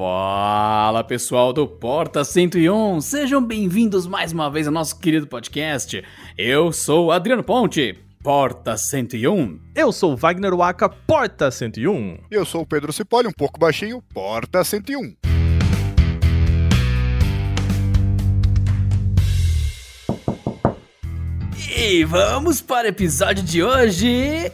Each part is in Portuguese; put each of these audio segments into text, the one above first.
Fala pessoal do Porta 101, sejam bem-vindos mais uma vez ao nosso querido podcast. Eu sou Adriano Ponte, Porta 101. Eu sou Wagner Waka, Porta 101. Eu sou o Pedro Cipolli, um pouco baixinho, Porta 101. E vamos para o episódio de hoje.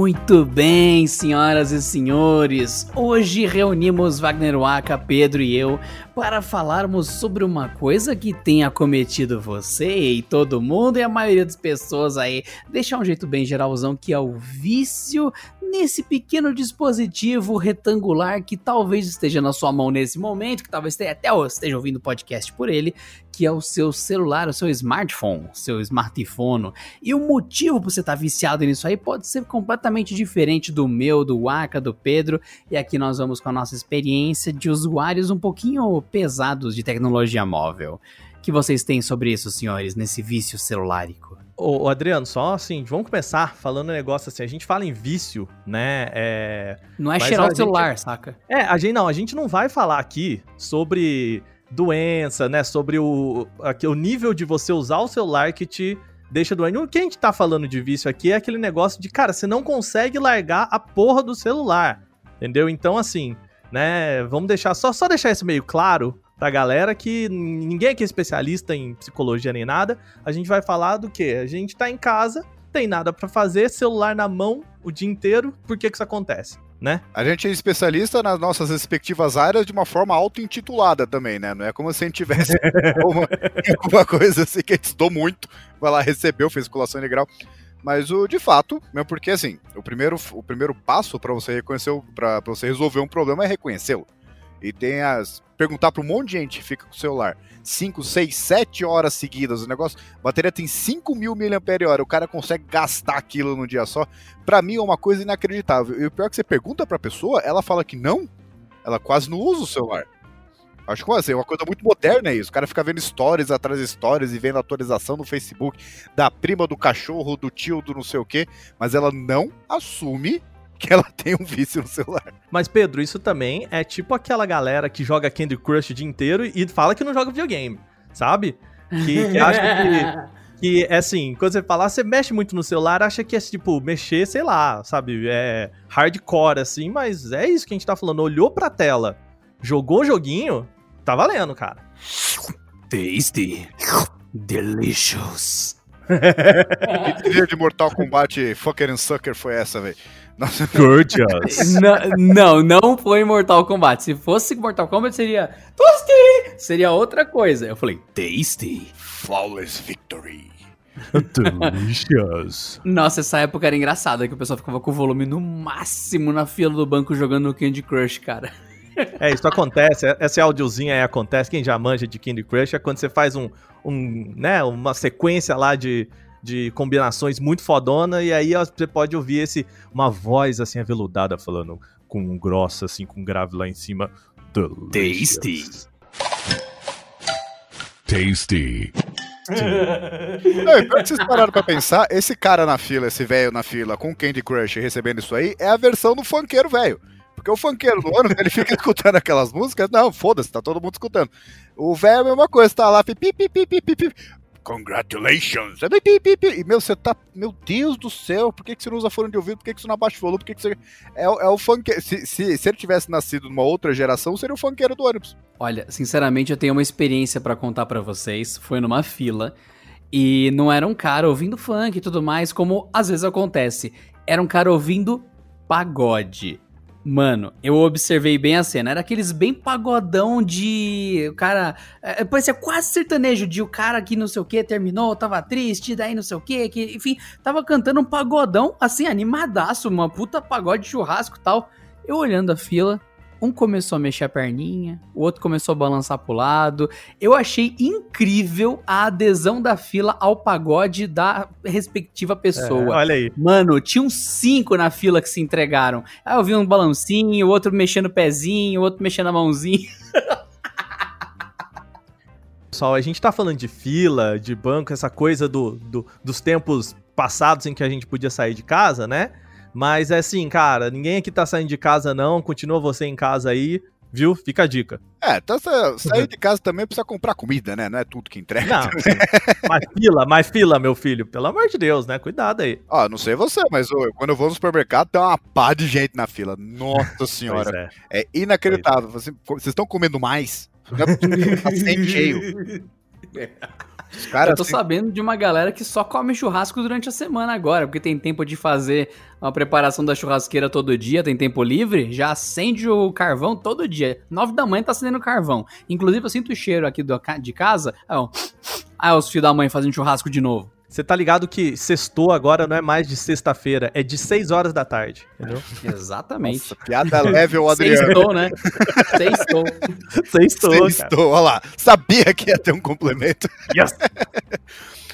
Muito bem, senhoras e senhores. Hoje reunimos Wagner Waka, Pedro e eu para falarmos sobre uma coisa que tem acometido você e todo mundo e a maioria das pessoas aí. Deixar um jeito bem geralzão que é o vício nesse pequeno dispositivo retangular que talvez esteja na sua mão nesse momento, que talvez até esteja ouvindo podcast por ele, que é o seu celular, o seu smartphone, seu smartphone. E o motivo para você estar tá viciado nisso aí pode ser completamente diferente do meu, do Waka, do Pedro. E aqui nós vamos com a nossa experiência de usuários um pouquinho pesados de tecnologia móvel. que vocês têm sobre isso, senhores, nesse vício celulárico? Ô, Adriano, só assim, vamos começar falando um negócio assim. A gente fala em vício, né? É... Não é cheirar o celular, gente... saca? É, a gente não, a gente não vai falar aqui sobre doença, né? Sobre o, o nível de você usar o celular que te deixa doente. O que a gente tá falando de vício aqui é aquele negócio de, cara, você não consegue largar a porra do celular. Entendeu? Então, assim, né? Vamos deixar só, só deixar isso meio claro pra galera que ninguém aqui é especialista em psicologia nem nada. A gente vai falar do que? A gente tá em casa, tem nada para fazer, celular na mão o dia inteiro. Por que que isso acontece? Né? A gente é especialista nas nossas respectivas áreas de uma forma auto-intitulada também, né? Não é como se a gente tivesse uma, alguma coisa assim que a gente estudou muito, vai lá, recebeu, fez colação integral. Mas o de fato, mesmo porque assim, o primeiro, o primeiro passo para você reconhecer, para você resolver um problema é reconhecê-lo. E tem as. Perguntar para um monte de gente fica com o celular 5, 6, 7 horas seguidas. O negócio. A bateria tem 5 mil mAh. O cara consegue gastar aquilo no dia só. Para mim é uma coisa inacreditável. E o pior é que você pergunta pra pessoa, ela fala que não. Ela quase não usa o celular. Acho que assim, é uma coisa muito moderna isso. O cara fica vendo stories atrás de stories e vendo atualização no Facebook da prima do cachorro, do tio, do não sei o quê, mas ela não assume que ela tem um vício no celular. Mas, Pedro, isso também é tipo aquela galera que joga Candy Crush o dia inteiro e fala que não joga videogame, sabe? Que, que acha que. Que é assim, quando você falar, você mexe muito no celular, acha que é tipo, mexer, sei lá, sabe? É hardcore, assim, mas é isso que a gente tá falando. Olhou pra tela, jogou o joguinho, tá valendo, cara. Tasty. Delicious. que trilha de Mortal Kombat Fucker and Sucker foi essa, velho? Gorgeous. não, não foi Mortal Kombat. Se fosse Mortal Kombat, seria Tasty! Seria outra coisa. Eu falei, Tasty. Flawless Victory. Delicious. Nossa, essa época era engraçada, que o pessoal ficava com o volume no máximo na fila do banco jogando Candy Crush, cara. É, isso acontece, essa áudiozinha aí acontece, quem já manja de Candy Crush é quando você faz um, um né, uma sequência lá de, de combinações muito fodona, e aí você pode ouvir esse, uma voz assim aveludada falando com grossa, assim, com grave lá em cima. Tasty. Tasty. Não, e que vocês pararam pra pensar, esse cara na fila, esse velho na fila com Candy Crush recebendo isso aí, é a versão do funkeiro velho. Porque o funkeiro do ano, ele fica escutando aquelas músicas, não, foda-se, tá todo mundo escutando. O velho é a mesma coisa, tá lá, pipi, pipi, pipi, pipi. Congratulations! E, meu, você tá. Meu Deus do céu, por que, que você não usa fone de ouvido? Por que, que você não abaixa o volume? Por que, que você. É, é o funk. Se, se, se ele tivesse nascido numa outra geração, seria o funkeiro do ônibus. Olha, sinceramente, eu tenho uma experiência para contar para vocês. Foi numa fila. E não era um cara ouvindo funk e tudo mais, como às vezes acontece. Era um cara ouvindo pagode. Mano, eu observei bem a cena. Era aqueles bem pagodão de. O cara. É, parecia quase sertanejo de o cara que não sei o que terminou, tava triste, daí não sei o que, que. Enfim, tava cantando um pagodão, assim, animadaço, uma puta pagode de churrasco e tal. Eu olhando a fila, um começou a mexer a perninha, o outro começou a balançar pro lado. Eu achei incrível a adesão da fila ao pagode da respectiva pessoa. É, olha aí. Mano, tinha uns cinco na fila que se entregaram. Aí eu vi um balancinho, o outro mexendo o pezinho, o outro mexendo a mãozinha. Pessoal, a gente tá falando de fila, de banco, essa coisa do, do, dos tempos passados em que a gente podia sair de casa, né? Mas é assim, cara, ninguém aqui tá saindo de casa não, continua você em casa aí, viu? Fica a dica. É, então sair de casa também precisa comprar comida, né? Não é tudo que entrega. Não, mais fila, mais fila, meu filho. Pelo amor de Deus, né? Cuidado aí. Ó, não sei você, mas eu, quando eu vou no supermercado tem uma pá de gente na fila. Nossa senhora. É. é. inacreditável. Vocês estão comendo mais? Não é tá sempre cheio. Cara, eu tô assim... sabendo de uma galera que só come churrasco durante a semana agora, porque tem tempo de fazer a preparação da churrasqueira todo dia, tem tempo livre, já acende o carvão todo dia. Nove da manhã tá acendendo carvão. Inclusive, eu sinto o cheiro aqui do, de casa. Aí, os filhos da mãe fazendo churrasco de novo. Você tá ligado que sextou agora não é mais de sexta-feira, é de 6 horas da tarde, entendeu? Exatamente. Nossa, piada leve, o Adriano. Sextou, né? Sextou. Sextou, Sextou, olha lá. Sabia que ia ter um complemento. Yes.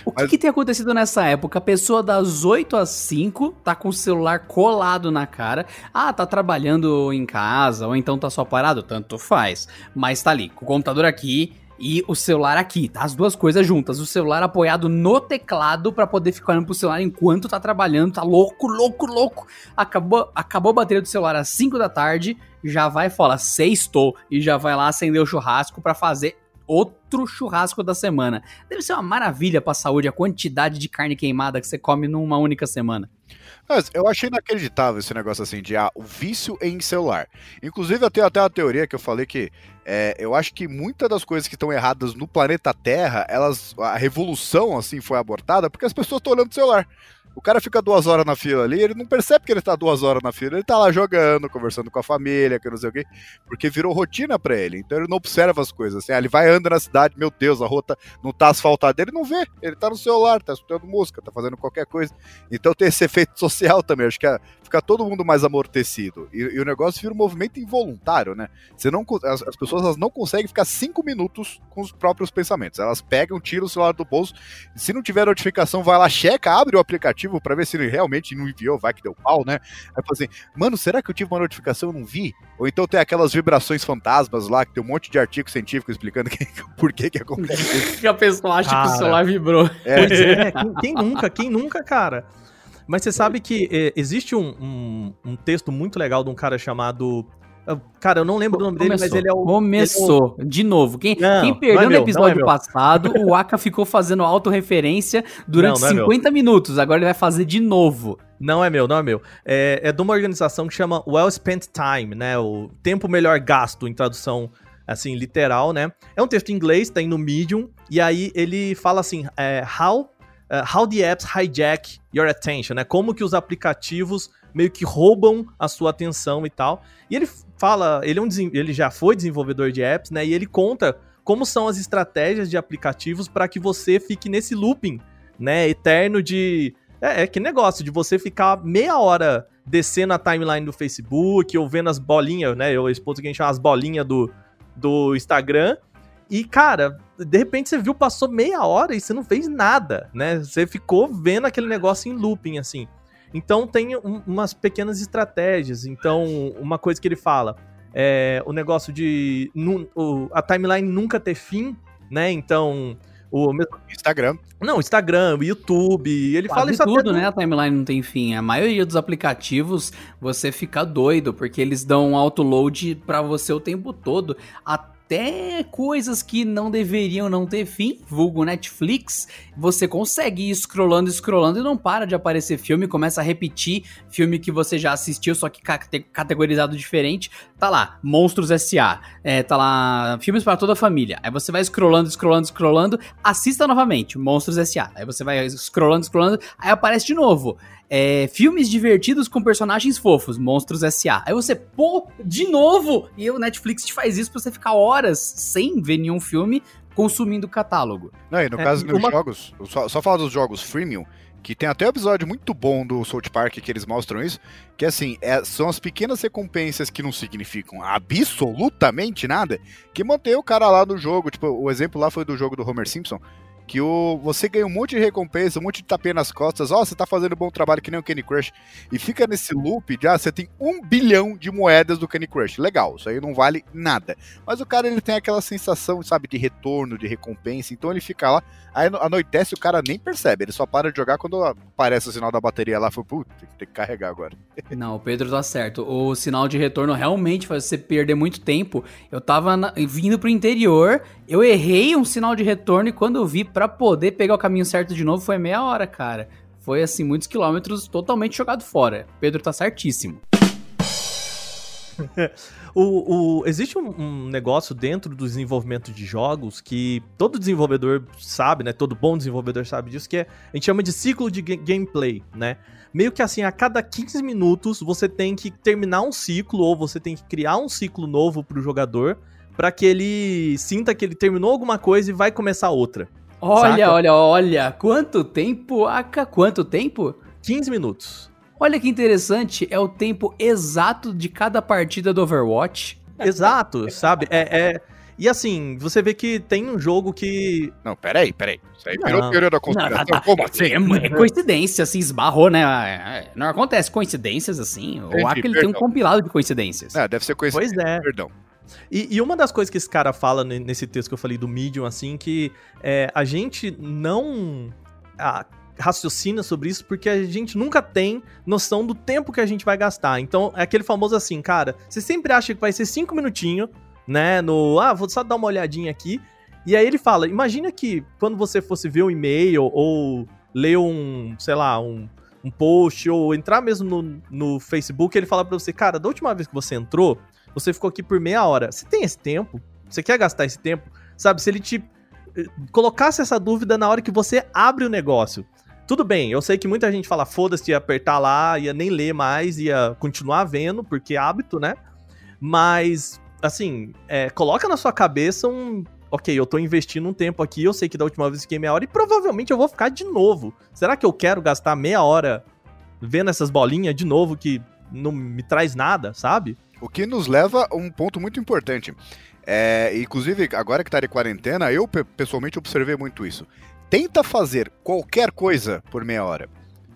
O que, Mas... que, tem acontecido nessa época? A pessoa das 8 às 5 tá com o celular colado na cara. Ah, tá trabalhando em casa, ou então tá só parado? Tanto faz. Mas tá ali, com o computador aqui, e o celular aqui, tá? As duas coisas juntas. O celular apoiado no teclado para poder ficar olhando pro celular enquanto tá trabalhando, tá louco, louco, louco. Acabou, acabou a bateria do celular às 5 da tarde, já vai fala, sextou e já vai lá acender o churrasco para fazer outro churrasco da semana. Deve ser uma maravilha pra saúde a quantidade de carne queimada que você come numa única semana. Mas eu achei inacreditável esse negócio assim de ah, o vício em celular. Inclusive, eu tenho até uma teoria que eu falei que é, eu acho que muitas das coisas que estão erradas no planeta Terra, elas. A revolução assim foi abortada porque as pessoas estão olhando o celular. O cara fica duas horas na fila ali, ele não percebe que ele tá duas horas na fila, ele tá lá jogando, conversando com a família, que não sei o quê, porque virou rotina para ele. Então ele não observa as coisas. Assim, ele vai andando na cidade, meu Deus, a rota não tá asfaltada, ele não vê, ele tá no celular, tá escutando música, tá fazendo qualquer coisa. Então tem esse efeito social também, acho que é, fica todo mundo mais amortecido. E, e, o negócio vira um movimento involuntário, né? Você não, as, as pessoas elas não conseguem ficar cinco minutos com os próprios pensamentos. Elas pegam, tiram o celular do bolso, se não tiver notificação, vai lá, checa, abre o aplicativo aplicativo para ver se ele realmente não enviou, vai que deu pau, né? Aí fala assim, mano, será que eu tive uma notificação e não vi? Ou então tem aquelas vibrações fantasmas lá, que tem um monte de artigo científico explicando que, por que que acontece isso. que a pessoa acha cara, que o celular vibrou. É. Pois é, quem, quem nunca, quem nunca, cara? Mas você sabe que é, existe um, um, um, texto muito legal de um cara chamado Cara, eu não lembro o nome dele, mas ele é o. Começou. É o... De novo. Quem, não, quem perdeu é no episódio é passado, o Aka ficou fazendo autorreferência durante não, não 50 é minutos. Agora ele vai fazer de novo. Não é meu, não é meu. É, é de uma organização que chama Well Spent Time, né? O tempo melhor gasto, em tradução assim, literal, né? É um texto em inglês, tem no Medium, e aí ele fala assim: é, how, uh, how the apps hijack your attention, né? Como que os aplicativos meio que roubam a sua atenção e tal. E ele fala, ele, é um, ele já foi desenvolvedor de apps, né? E ele conta como são as estratégias de aplicativos para que você fique nesse looping, né? Eterno de. É, é que negócio, de você ficar meia hora descendo a timeline do Facebook ou vendo as bolinhas, né? Eu esposo que a gente chama as bolinhas do, do Instagram. E, cara, de repente você viu, passou meia hora e você não fez nada, né? Você ficou vendo aquele negócio em looping, assim. Então tem um, umas pequenas estratégias. Então, uma coisa que ele fala é o negócio de o, a timeline nunca ter fim, né? Então, o Instagram. Não, Instagram, YouTube, ele Quase fala isso tudo, né? A timeline não tem fim. A maioria dos aplicativos você fica doido porque eles dão um autoload para você o tempo todo. Até até coisas que não deveriam não ter fim, vulgo Netflix, você consegue ir scrollando, scrollando e não para de aparecer filme, começa a repetir filme que você já assistiu, só que categorizado diferente. Tá lá, Monstros S.A., é, tá lá, filmes para toda a família. Aí você vai scrollando, scrollando, scrollando, assista novamente, Monstros S.A. Aí você vai scrollando, scrollando, aí aparece de novo é, filmes divertidos com personagens fofos, Monstros S.A. Aí você, pô, de novo! E o Netflix te faz isso pra você ficar horas sem ver nenhum filme consumindo o catálogo. Não, e no é, caso dos uma... jogos, só, só falar dos jogos freemium, que tem até um episódio muito bom do South Park que eles mostram isso, que assim, é, são as pequenas recompensas que não significam absolutamente nada, que mantém o cara lá no jogo. Tipo, o exemplo lá foi do jogo do Homer Simpson, que o, você ganha um monte de recompensa, um monte de tapinha nas costas, ó, oh, você tá fazendo um bom trabalho que nem o Candy Crush, e fica nesse loop de, ah, você tem um bilhão de moedas do Candy Crush. Legal, isso aí não vale nada. Mas o cara, ele tem aquela sensação, sabe, de retorno, de recompensa, então ele fica lá, aí anoitece o cara nem percebe, ele só para de jogar quando aparece o sinal da bateria lá, foi, putz, tem que carregar agora. Não, o Pedro tá certo. O sinal de retorno realmente faz você perder muito tempo. Eu tava na, vindo pro interior, eu errei um sinal de retorno e quando eu vi para poder pegar o caminho certo de novo foi meia hora, cara. Foi assim, muitos quilômetros totalmente jogado fora. Pedro tá certíssimo. o, o, existe um, um, negócio dentro do desenvolvimento de jogos que todo desenvolvedor sabe, né? Todo bom desenvolvedor sabe disso, que é, a gente chama de ciclo de gameplay, né? Meio que assim, a cada 15 minutos você tem que terminar um ciclo ou você tem que criar um ciclo novo pro jogador para que ele sinta que ele terminou alguma coisa e vai começar outra. Olha, saca? olha, olha, quanto tempo, Aka, quanto tempo? 15 minutos. Olha que interessante, é o tempo exato de cada partida do Overwatch. Exato, sabe? É, é, E assim, você vê que tem um jogo que. Não, peraí, peraí. Isso aí virou teoria da conspiração. Não, Como assim? É, é coincidência, assim, esbarrou, né? É, não acontece coincidências assim. Entendi, o Aka ele tem um compilado de coincidências. É, deve ser coincidência. Pois é. Perdão. E, e, uma das coisas que esse cara fala nesse texto que eu falei do Medium, assim, que é, a gente não a, raciocina sobre isso porque a gente nunca tem noção do tempo que a gente vai gastar. Então, é aquele famoso assim, cara, você sempre acha que vai ser cinco minutinhos, né, no, ah, vou só dar uma olhadinha aqui. E aí ele fala, imagina que quando você fosse ver um e-mail ou ler um, sei lá, um, um post ou entrar mesmo no, no Facebook, ele fala pra você, cara, da última vez que você entrou, você ficou aqui por meia hora. Você tem esse tempo? Você quer gastar esse tempo? Sabe, se ele te eh, colocasse essa dúvida na hora que você abre o negócio. Tudo bem, eu sei que muita gente fala, foda-se, ia apertar lá, ia nem ler mais, ia continuar vendo, porque é hábito, né? Mas, assim, é, coloca na sua cabeça um. Ok, eu tô investindo um tempo aqui, eu sei que da última vez fiquei meia hora e provavelmente eu vou ficar de novo. Será que eu quero gastar meia hora vendo essas bolinhas de novo que não me traz nada, sabe? O que nos leva a um ponto muito importante. É, inclusive, agora que está de quarentena, eu pessoalmente observei muito isso. Tenta fazer qualquer coisa por meia hora.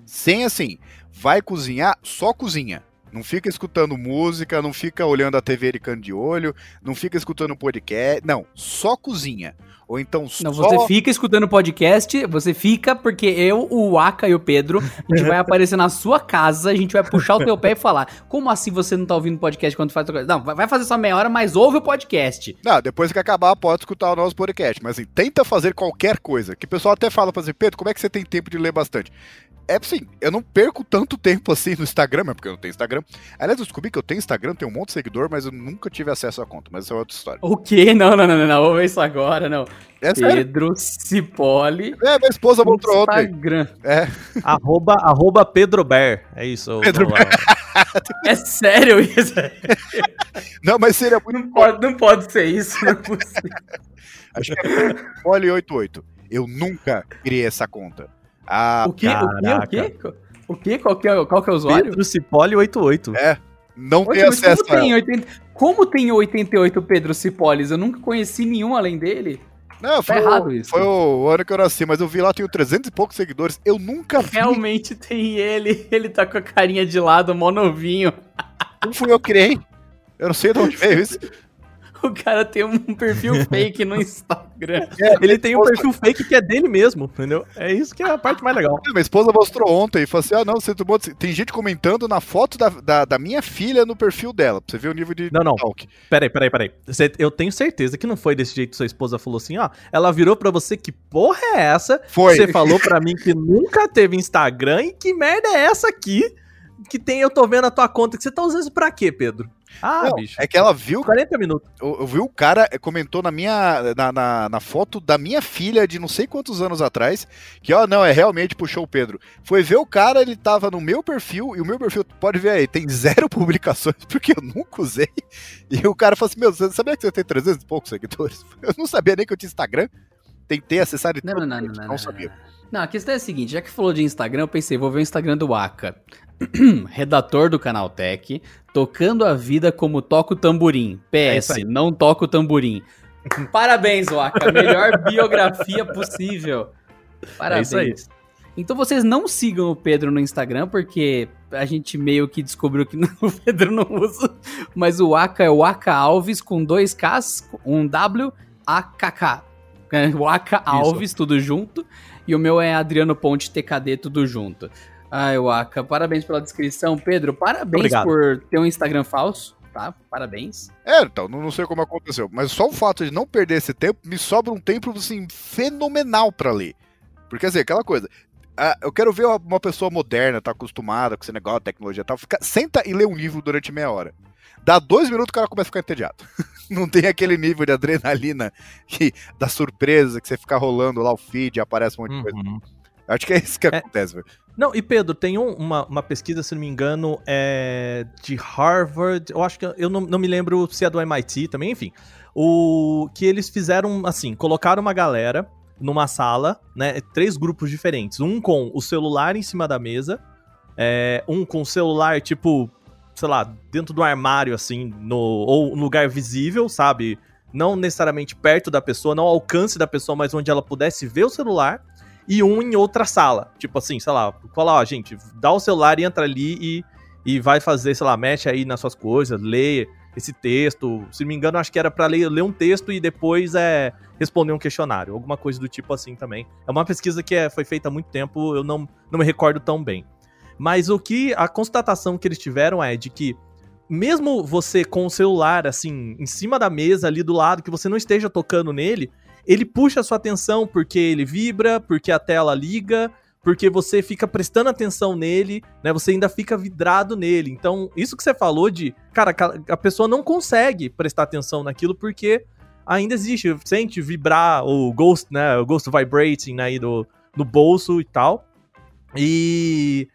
Sem assim, vai cozinhar, só cozinha. Não fica escutando música, não fica olhando a TV de canto de olho, não fica escutando podcast. Não, só cozinha. Ou então só... Não, você fica escutando podcast, você fica porque eu, o Aka e o Pedro, a gente vai aparecer na sua casa, a gente vai puxar o teu pé e falar: Como assim você não tá ouvindo podcast quando faz coisa? Não, vai fazer só meia hora, mas ouve o podcast. Não, depois que acabar, pode escutar o nosso podcast. Mas assim, tenta fazer qualquer coisa. Que o pessoal até fala pra assim, Pedro, como é que você tem tempo de ler bastante? É assim, eu não perco tanto tempo assim no Instagram, é porque eu não tenho Instagram. Aliás, eu descobri que eu tenho Instagram, tenho um monte de seguidor, mas eu nunca tive acesso à conta, mas isso é outra história. O quê? Não, não, não, não, não, vamos isso agora, não. É Pedro Cipoli. É, minha esposa mostrou ontem. Instagram. É. arroba, arroba Pedro Bear. É isso. Pedro Bear. É sério isso? não, mas seria muito... Não pode, não pode ser isso, não é possível. Acho que é Poli 88. Eu nunca criei essa conta. Ah, o quê? Caraca. O quê? O quê? O quê? Qual que é, qual que é o usuário? Pedro Cipoli 88. É. Não Oxe, tem acesso como tem, 80... como tem 88 Pedro Cipolis? Eu nunca conheci nenhum além dele. Não, tá foi, errado o, isso. foi o ano que eu nasci, mas eu vi lá, tenho 300 e poucos seguidores. Eu nunca vi. Realmente tem ele. Ele tá com a carinha de lado, mó novinho. Não fui eu que criei. Eu não sei de onde veio isso. O cara tem um perfil fake no Instagram. É, ele tem um perfil fake que é dele mesmo, entendeu? É isso que é a parte mais legal. minha esposa mostrou ontem e falou assim: ah, não, você tomou. Tem gente comentando na foto da, da, da, minha filha no perfil dela, pra você ver o nível de não, não. talk. Peraí, peraí, peraí. eu tenho certeza que não foi desse jeito que sua esposa falou assim: ó. Ela virou pra você: que porra é essa? Foi. Você falou pra mim que nunca teve Instagram e que merda é essa aqui? Que tem, eu tô vendo a tua conta, que você tá usando isso pra quê, Pedro? Ah, não, bicho. É que ela viu. 40 minutos. Eu, eu vi o cara eh, comentou na minha. Na, na, na, foto da minha filha de não sei quantos anos atrás. Que, ó, não, é realmente puxou o Pedro. Foi ver o cara, ele tava no meu perfil. E o meu perfil, pode ver aí, tem zero publicações, porque eu nunca usei. E o cara falou assim: Meu, você sabia que você tem 300 e poucos seguidores? Eu não sabia nem que eu tinha Instagram. Tentei acessar e não, tudo, não, não, não, não, sabia. Não, a questão é a seguinte: já que falou de Instagram, eu pensei, vou ver o Instagram do Aka. redator do canal Tech, tocando a vida como toca o tamborim. PS, é não toca o tamborim. Parabéns, Waka. Melhor biografia possível. Parabéns. É isso aí. Então vocês não sigam o Pedro no Instagram, porque a gente meio que descobriu que o Pedro não usa. Mas o Aka é o Aka Alves com dois Ks, um W, A K K. É, o Aka Alves, tudo junto. E o meu é Adriano Ponte TKD, tudo junto. Ai, Waka, parabéns pela descrição. Pedro, parabéns Obrigado. por ter um Instagram falso, tá? Parabéns. É, então, não sei como aconteceu, mas só o fato de não perder esse tempo me sobra um tempo, assim, fenomenal para ler. Porque, assim, aquela coisa, eu quero ver uma pessoa moderna, tá acostumada com esse negócio, tecnologia e tal, fica, senta e lê um livro durante meia hora. Dá dois minutos o cara começa a ficar entediado. Não tem aquele nível de adrenalina que, da surpresa que você fica rolando lá o feed e aparece um monte de coisa. Uhum. Acho que é isso que é, acontece, velho. Não, e Pedro, tem um, uma, uma pesquisa, se não me engano, é de Harvard, eu acho que eu não, não me lembro se é do MIT também, enfim. O que eles fizeram assim, colocaram uma galera numa sala, né? Três grupos diferentes. Um com o celular em cima da mesa, é, um com o celular, tipo, sei lá, dentro do armário, assim, no, ou um lugar visível, sabe? Não necessariamente perto da pessoa, não ao alcance da pessoa, mas onde ela pudesse ver o celular. E um em outra sala. Tipo assim, sei lá, fala, ó, gente, dá o celular e entra ali e, e vai fazer, sei lá, mexe aí nas suas coisas, lê esse texto. Se não me engano, acho que era para ler, ler um texto e depois é responder um questionário, alguma coisa do tipo assim também. É uma pesquisa que é, foi feita há muito tempo, eu não, não me recordo tão bem. Mas o que a constatação que eles tiveram é de que mesmo você com o celular assim em cima da mesa ali do lado, que você não esteja tocando nele, ele puxa a sua atenção porque ele vibra, porque a tela liga, porque você fica prestando atenção nele, né? Você ainda fica vidrado nele. Então, isso que você falou de, cara, a pessoa não consegue prestar atenção naquilo porque ainda existe, sente vibrar o ghost, né? O ghost vibrating aí do, no bolso e tal. E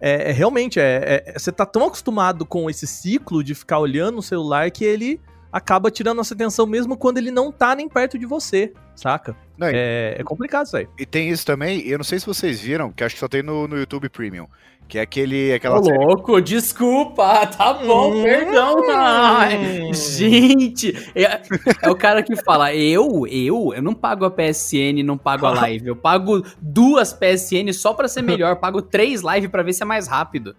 é, é realmente, é, é, você tá tão acostumado com esse ciclo de ficar olhando o celular que ele acaba tirando nossa atenção mesmo quando ele não tá nem perto de você, saca? Não, é, é, complicado isso aí. E tem isso também, eu não sei se vocês viram, que acho que só tem no, no YouTube Premium. Que é aquele. Aquela Ô, louco, desculpa, tá bom, hum, perdão. Ai, gente, é, é, o cara que fala, eu, eu, eu não pago a PSN, não pago a live. Eu pago duas PSN só pra ser melhor, pago três live pra ver se é mais rápido.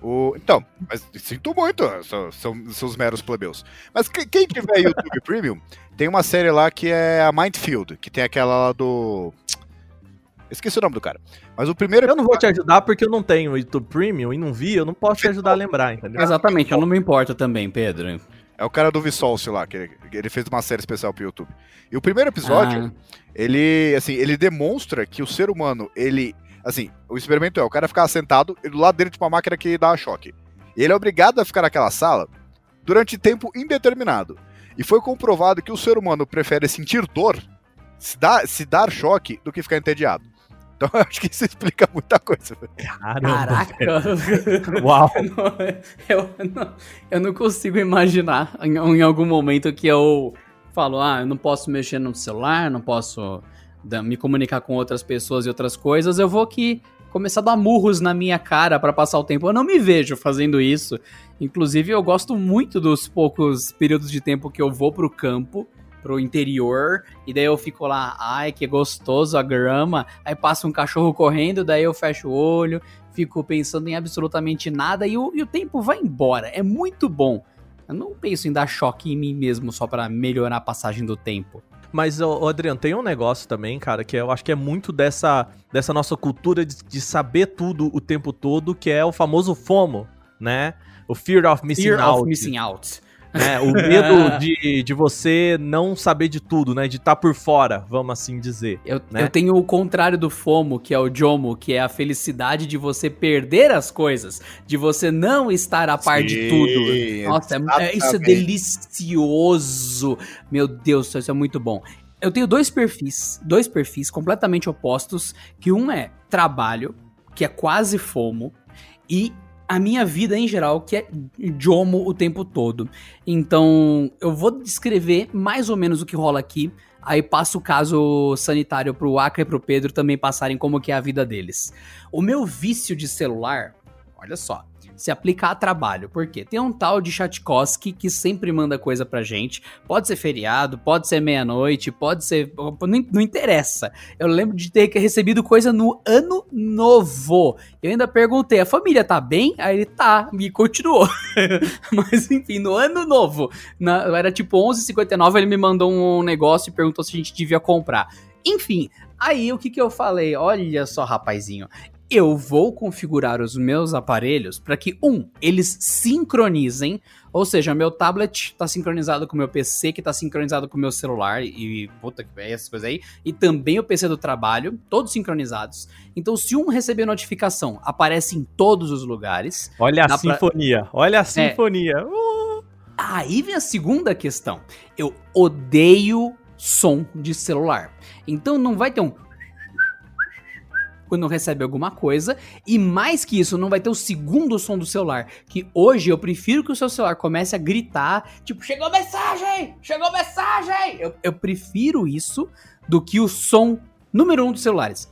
O, então, mas sinto muito, são, são, são os meros plebeus. Mas que, quem tiver YouTube Premium, tem uma série lá que é a Mindfield, que tem aquela lá do. Esqueci o nome do cara. Mas o primeiro. Eu não vou te ajudar porque eu não tenho YouTube Premium e não vi, eu não posso te ajudar a lembrar, entendeu? Exatamente, eu não me importo também, Pedro. É o cara do Vsauce lá, que ele, ele, fez uma série especial pro YouTube. E o primeiro episódio, ah. ele, assim, ele demonstra que o ser humano, ele, assim, o experimento é, o cara ficar sentado e do lado dele de uma máquina que dá choque. E ele é obrigado a ficar naquela sala durante tempo indeterminado. E foi comprovado que o ser humano prefere sentir dor, se dar, se dar choque, do que ficar entediado. Então eu acho que isso explica muita coisa. Caramba, Caraca! Uau! Eu não, eu, não, eu não consigo imaginar em, em, algum momento que eu falo, ah, eu não posso mexer no celular, não posso me comunicar com outras pessoas e outras coisas, eu vou aqui começar a dar murros na minha cara para passar o tempo. Eu não me vejo fazendo isso. Inclusive, eu gosto muito dos poucos períodos de tempo que eu vou pro campo pro interior, e daí eu fico lá, ai, que gostoso a grama, aí passa um cachorro correndo, daí eu fecho o olho, fico pensando em absolutamente nada, e o, e o tempo vai embora, é muito bom. Eu não penso em dar choque em mim mesmo só para melhorar a passagem do tempo. Mas, ô, Adriano, tem um negócio também, cara, que eu acho que é muito dessa, dessa nossa cultura de, de saber tudo o tempo todo, que é o famoso FOMO, né? O Fear of Missing Fear Out. Of missing out. Né? O medo de, de você não saber de tudo, né? De estar tá por fora, vamos assim dizer. Eu, né? eu tenho o contrário do FOMO, que é o JOMO, que é a felicidade de você perder as coisas, de você não estar a par Sim, de tudo. Nossa, é, é, isso é delicioso. Meu Deus, isso é muito bom. Eu tenho dois perfis, dois perfis completamente opostos, que um é trabalho, que é quase FOMO, e a minha vida em geral, que é Jomo o tempo todo. Então, eu vou descrever mais ou menos o que rola aqui, aí passo o caso sanitário pro Aka e pro Pedro também passarem como que é a vida deles. O meu vício de celular olha só se aplica a trabalho. Por quê? Tem um tal de Chatkoski que sempre manda coisa pra gente. Pode ser feriado, pode ser meia-noite, pode ser. Não, não, interessa. Eu lembro de ter recebido coisa no ano novo. Eu ainda perguntei: a família tá bem? Aí ele tá, e continuou. Mas enfim, no ano novo. Na, era tipo 11h59, ele me mandou um negócio e perguntou se a gente devia comprar. Enfim, Aí o que, que eu falei? Olha só, rapazinho, eu vou configurar os meus aparelhos para que, um, eles sincronizem, ou seja, meu tablet está sincronizado com o meu PC, que está sincronizado com o meu celular, e puta que é essas coisas aí, e também o PC do trabalho, todos sincronizados. Então, se um receber notificação, aparece em todos os lugares. Olha a sinfonia, pra... olha a é. sinfonia. É. Uh! Aí vem a segunda questão. Eu odeio som de celular. Então não vai ter um quando recebe alguma coisa. E mais que isso, não vai ter o segundo som do celular. Que hoje eu prefiro que o seu celular comece a gritar, tipo, chegou mensagem! Chegou mensagem! Eu, eu prefiro isso do que o som número um dos celulares.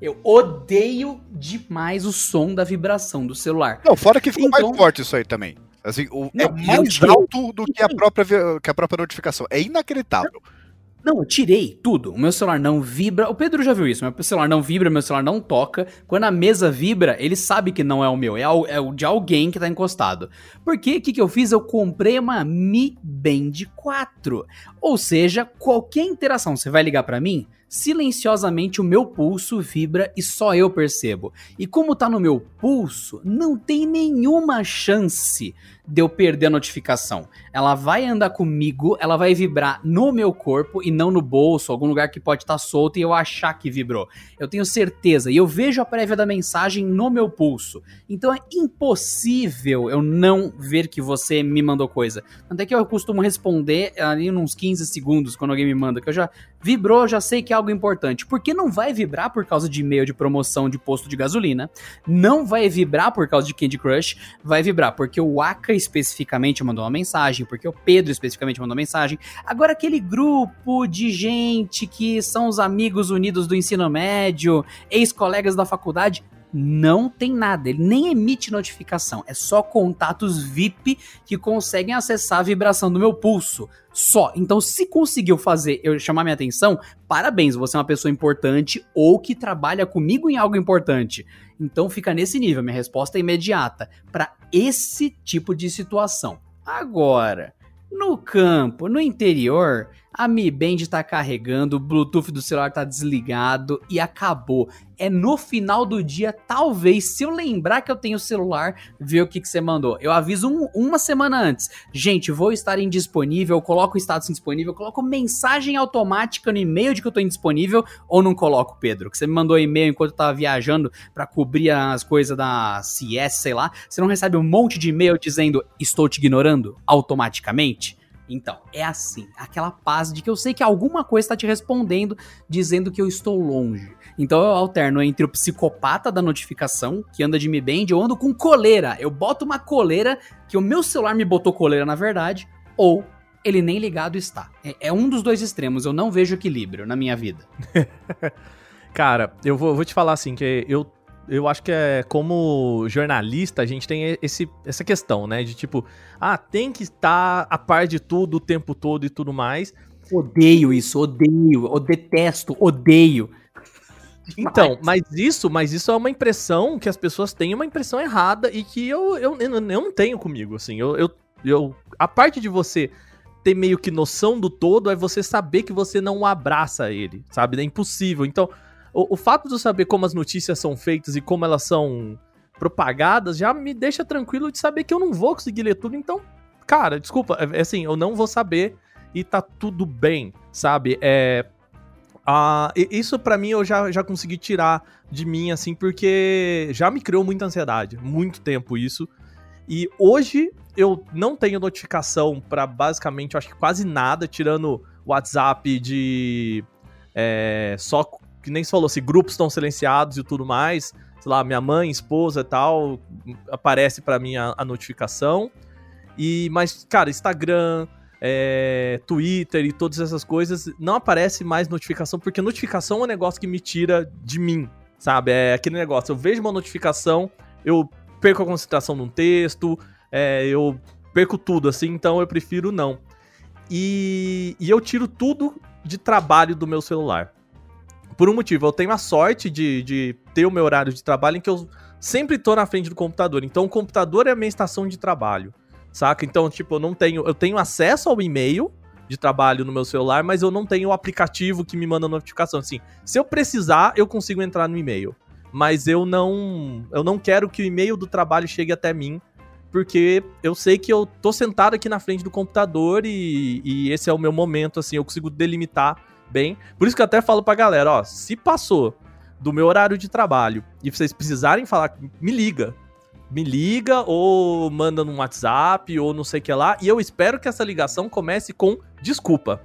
Eu odeio demais o som da vibração do celular. Não, fora que ficou então, mais forte isso aí também. Assim, o, não, é mais alto do que a, própria, que a própria notificação. É inacreditável. Não, eu tirei tudo. O meu celular não vibra. O Pedro já viu isso. Meu celular não vibra, meu celular não toca. Quando a mesa vibra, ele sabe que não é o meu, é, é o de alguém que tá encostado. Porque o que, que eu fiz? Eu comprei uma Mi Band 4. Ou seja, qualquer interação, você vai ligar para mim? Silenciosamente o meu pulso vibra e só eu percebo. E como tá no meu pulso, não tem nenhuma chance de eu perder a notificação. Ela vai andar comigo, ela vai vibrar no meu corpo e não no bolso, algum lugar que pode estar tá solto e eu achar que vibrou. Eu tenho certeza e eu vejo a prévia da mensagem no meu pulso. Então é impossível eu não ver que você me mandou coisa. Até que eu costumo responder ali uns 15 segundos quando alguém me manda, que eu já vibrou, já sei que é algo importante. Porque não vai vibrar por causa de e-mail de promoção de posto de gasolina, não vai vibrar por causa de Candy Crush, vai vibrar porque o Aka especificamente mandou uma mensagem, porque o Pedro especificamente mandou uma mensagem. Agora, aquele grupo de gente que são os amigos unidos do ensino médio, ex-colegas da faculdade, não tem nada, ele nem emite notificação, é só contatos VIP que conseguem acessar a vibração do meu pulso. Só. Então, se conseguiu fazer eu chamar minha atenção, parabéns, você é uma pessoa importante ou que trabalha comigo em algo importante. Então fica nesse nível, minha resposta é imediata para esse tipo de situação. Agora, no campo, no interior, a Mi Band está carregando, o Bluetooth do celular está desligado e acabou. É no final do dia, talvez, se eu lembrar que eu tenho o celular, ver o que, que você mandou. Eu aviso um, uma semana antes. Gente, vou estar indisponível, coloco o status indisponível, coloco mensagem automática no e-mail de que eu estou indisponível, ou não coloco, Pedro? Que você me mandou e-mail enquanto eu tava viajando para cobrir as coisas da CS, sei lá. Você não recebe um monte de e-mail dizendo estou te ignorando automaticamente? Então, é assim, aquela paz de que eu sei que alguma coisa está te respondendo dizendo que eu estou longe. Então eu alterno entre o psicopata da notificação, que anda de Mi Band, eu ando com coleira. Eu boto uma coleira que o meu celular me botou coleira na verdade, ou ele nem ligado está. É, é um dos dois extremos, eu não vejo equilíbrio na minha vida. Cara, eu vou, vou te falar assim, que eu eu acho que é como jornalista, a gente tem esse, essa questão, né? De tipo, ah, tem que estar a par de tudo o tempo todo e tudo mais. Odeio isso, odeio, eu detesto, odeio. Então, mas isso, mas isso é uma impressão que as pessoas têm uma impressão errada e que eu, eu, eu não tenho comigo, assim. Eu, eu, eu, a parte de você ter meio que noção do todo é você saber que você não abraça ele, sabe? É impossível. Então, o, o fato de eu saber como as notícias são feitas e como elas são propagadas já me deixa tranquilo de saber que eu não vou conseguir ler tudo. Então, cara, desculpa, é, é assim, eu não vou saber e tá tudo bem, sabe? É. Isso para mim eu já, já consegui tirar de mim, assim, porque já me criou muita ansiedade, muito tempo isso. E hoje eu não tenho notificação para basicamente, acho que quase nada, tirando WhatsApp de é, só que nem se falou, se grupos estão silenciados e tudo mais, sei lá, minha mãe, esposa e tal, aparece para mim a, a, notificação. E, mas, cara, Instagram, é, Twitter e todas essas coisas, não aparece mais notificação, porque notificação é um negócio que me tira de mim, sabe? É aquele negócio, eu vejo uma notificação, eu perco a concentração num texto, é, eu perco tudo, assim, então eu prefiro não. E, e eu tiro tudo de trabalho do meu celular. Por um motivo, eu tenho a sorte de, de ter o meu horário de trabalho em que eu sempre tô na frente do computador. Então o computador é a minha estação de trabalho, saca? Então, tipo, eu não tenho, eu tenho acesso ao e-mail de trabalho no meu celular, mas eu não tenho o aplicativo que me manda notificação. Assim, se eu precisar, eu consigo entrar no e-mail, mas eu não, eu não quero que o e-mail do trabalho chegue até mim, porque eu sei que eu tô sentado aqui na frente do computador e, e esse é o meu momento, assim, eu consigo delimitar bem. Por isso que eu até falo pra galera, ó, se passou do meu horário de trabalho e vocês precisarem falar, me liga. Me liga ou manda no WhatsApp ou não sei o que lá. E eu espero que essa ligação comece com desculpa.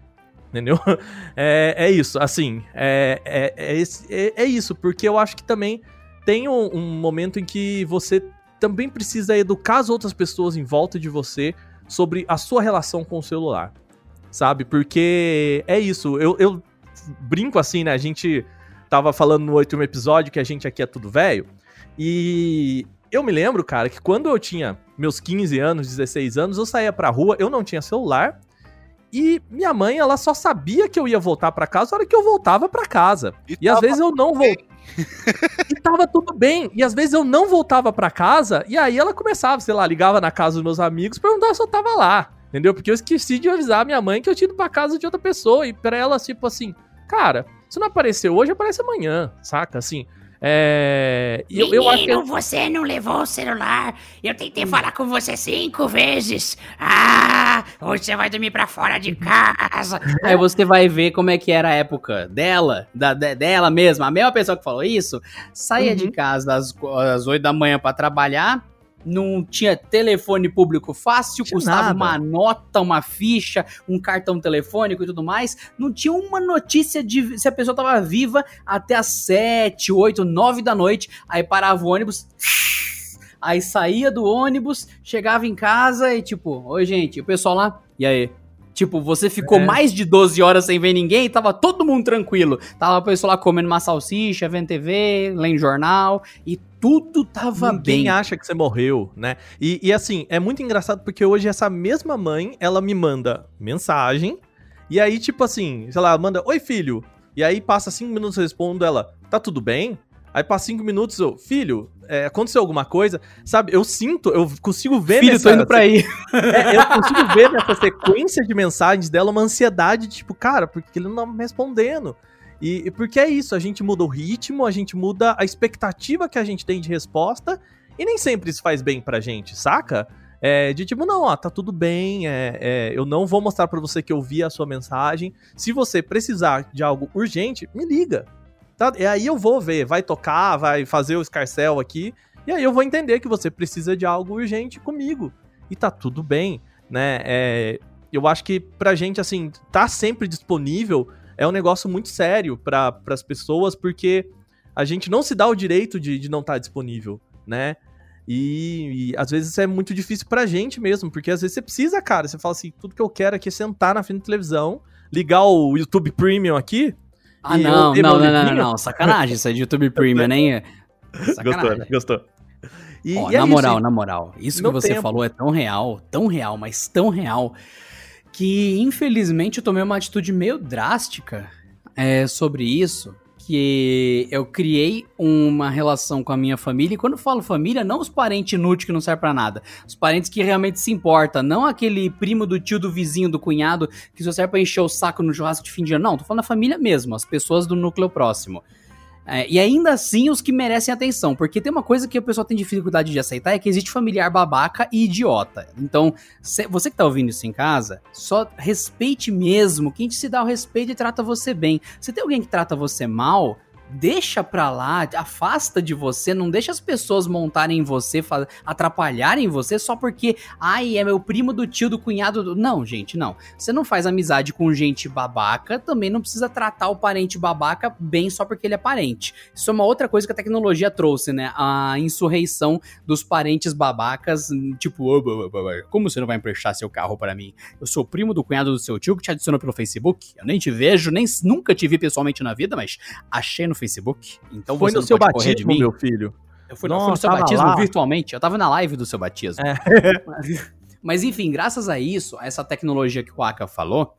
Entendeu? É, é isso, assim. É, é, é, é, é isso, porque eu acho que também tem um, um momento em que você também precisa educar as outras pessoas em volta de você sobre a sua relação com o celular sabe? Porque é isso, eu, eu brinco assim, né? A gente tava falando no último episódio que a gente aqui é tudo velho. E eu me lembro, cara, que quando eu tinha meus 15 anos, 16 anos, eu saía pra rua, eu não tinha celular. E minha mãe, ela só sabia que eu ia voltar para casa na hora que eu voltava para casa. E, e às vezes eu não voltava. e tava tudo bem. E às vezes eu não voltava para casa. E aí ela começava, sei lá, ligava na casa dos meus amigos, perguntava se eu tava lá. Entendeu? Porque eu esqueci de avisar minha mãe que eu tinha ido pra casa de outra pessoa. E pra ela, tipo assim, cara, se não apareceu hoje, aparece amanhã, saca? Assim. É. Eu, Menino, eu acho que... você não levou o celular. Eu tentei falar com você cinco vezes. Ah, hoje você vai dormir pra fora de casa. Aí você vai ver como é que era a época dela, da, dela mesma. A mesma pessoa que falou isso, saía uhum. de casa às, às 8 da manhã para trabalhar não tinha telefone público fácil, tinha custava nada. uma nota, uma ficha, um cartão telefônico e tudo mais. Não tinha uma notícia de se a pessoa estava viva até as 7, 8, 9 da noite. Aí parava o ônibus. Aí saía do ônibus, chegava em casa e tipo, oi gente, o pessoal lá, e aí? Tipo, você ficou é. mais de 12 horas sem ver ninguém e tava todo mundo tranquilo. Tava a pessoa lá comendo uma salsicha, vendo TV, lendo jornal e tudo tava Ninguém bem. Ninguém acha que você morreu, né? E, e assim, é muito engraçado porque hoje essa mesma mãe, ela me manda mensagem e aí, tipo assim, sei lá, manda, oi filho. E aí passa cinco minutos eu respondo ela, tá tudo bem? Aí passa cinco minutos eu, filho, é, aconteceu alguma coisa, sabe? Eu sinto, eu consigo ver. Filho, nessa, tô indo pra aí. É, eu consigo ver nessa sequência de mensagens dela uma ansiedade, tipo, cara, porque ele não tá me respondendo. E, e porque é isso, a gente muda o ritmo, a gente muda a expectativa que a gente tem de resposta, e nem sempre isso faz bem pra gente, saca? É, de tipo, não, ó, tá tudo bem, é, é, eu não vou mostrar para você que eu vi a sua mensagem. Se você precisar de algo urgente, me liga. Tá? E aí eu vou ver, vai tocar, vai fazer o escarcel aqui, e aí eu vou entender que você precisa de algo urgente comigo. E tá tudo bem, né? É, eu acho que pra gente, assim, tá sempre disponível é um negócio muito sério para as pessoas, porque a gente não se dá o direito de, de não estar tá disponível, né? E, e, às vezes é muito difícil pra gente mesmo, porque às vezes você precisa, cara. Você fala assim: tudo que eu quero aqui é sentar na frente da televisão, ligar o YouTube Premium aqui ah, não, não, não, não, não, não, sacanagem, isso é de YouTube Premium, nem. Gostou, né? Gostou. E, Ó, e é na moral, isso, na moral, isso que você tempo. falou é tão real, tão real, mas tão real, que infelizmente eu tomei uma atitude meio drástica é, sobre isso que eu criei uma relação com a minha família, e quando eu falo família, não os parentes inúteis que não servem para nada, os parentes que realmente se importam, não aquele primo do tio, do vizinho, do cunhado, que só serve pra encher o saco no churrasco de fim de ano, não, tô falando da família mesmo, as pessoas do núcleo próximo. É, e ainda assim os que merecem atenção, porque tem uma coisa que a pessoa tem dificuldade de aceitar é que existe familiar babaca e idiota. Então, você que tá ouvindo isso em casa, só respeite mesmo. Quem te se dá o respeito e trata você bem. Se tem alguém que trata você mal, deixa pra lá, afasta de você, não deixa as pessoas montarem em você, atrapalharem você só porque, ai, é meu primo do tio, do cunhado. Do... Não, gente, não. Você não faz amizade com gente babaca, também não precisa tratar o parente babaca bem só porque ele é parente. Isso é uma outra coisa que a tecnologia trouxe, né? A insurreição dos parentes babacas, tipo, como você não vai emprestar seu carro para mim? Eu sou primo do cunhado do seu tio que te adicionou pelo Facebook. Eu nem te vejo, nem nunca te vi pessoalmente na vida, mas achei no Facebook. Então Foi você no não seu batismo, mim. meu filho. Eu fui, Nossa, no seu batismo lá. virtualmente. Eu tava na live do seu batismo. É. Mas, mas, enfim, graças a isso, a essa tecnologia que o Aka falou,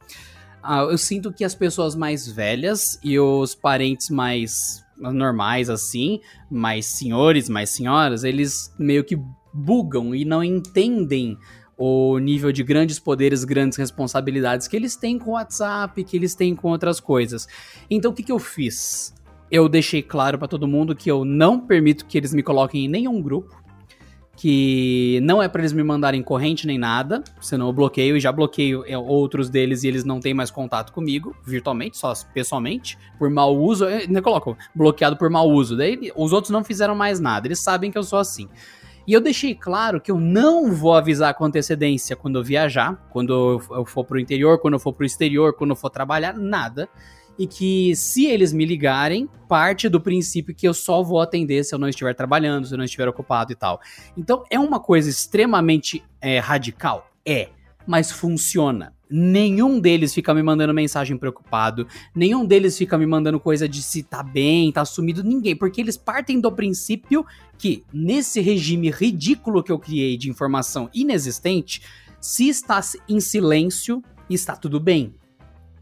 ah, eu sinto que as pessoas mais velhas e os parentes mais normais, assim, mais senhores, mais senhoras, eles meio que bugam e não entendem o nível de grandes poderes, grandes responsabilidades que eles têm com o WhatsApp, que eles têm com outras coisas. Então o que, que eu fiz? Eu deixei claro para todo mundo que eu não permito que eles me coloquem em nenhum grupo, que não é para eles me mandarem corrente nem nada, senão eu bloqueio e já bloqueio é, outros deles e eles não têm mais contato comigo, virtualmente, só pessoalmente, por mau uso, eu ainda coloco bloqueado por mau uso. Daí os outros não fizeram mais nada, eles sabem que eu sou assim. E eu deixei claro que eu não vou avisar com antecedência quando eu viajar, quando eu for pro interior, quando eu for pro exterior, quando eu for trabalhar, nada. E que se eles me ligarem, parte do princípio que eu só vou atender se eu não estiver trabalhando, se eu não estiver ocupado e tal. Então é uma coisa extremamente é, radical? É, mas funciona. Nenhum deles fica me mandando mensagem preocupado, nenhum deles fica me mandando coisa de se tá bem, tá sumido, ninguém, porque eles partem do princípio que nesse regime ridículo que eu criei de informação inexistente, se está em silêncio, está tudo bem.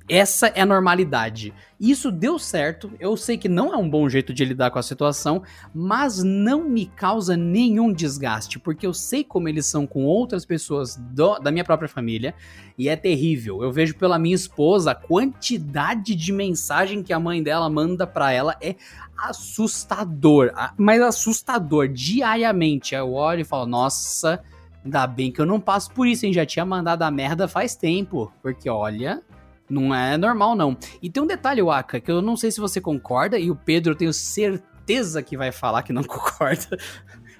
Essa é a normalidade. Isso deu certo. Eu sei que não é um bom jeito de lidar com a situação, mas não me causa nenhum desgaste, porque eu sei como eles são com outras pessoas do, da minha própria família e é terrível. Eu vejo pela minha esposa a quantidade de mensagem que a mãe dela manda para ela é assustador, mas assustador diariamente. Eu olho e falo: "Nossa, ainda bem que eu não passo por isso, hein? Já tinha mandado a merda faz tempo, porque olha, não é normal, não. E tem um detalhe, Waka, que eu não sei se você concorda, e o Pedro eu tenho certeza que vai falar que não concorda,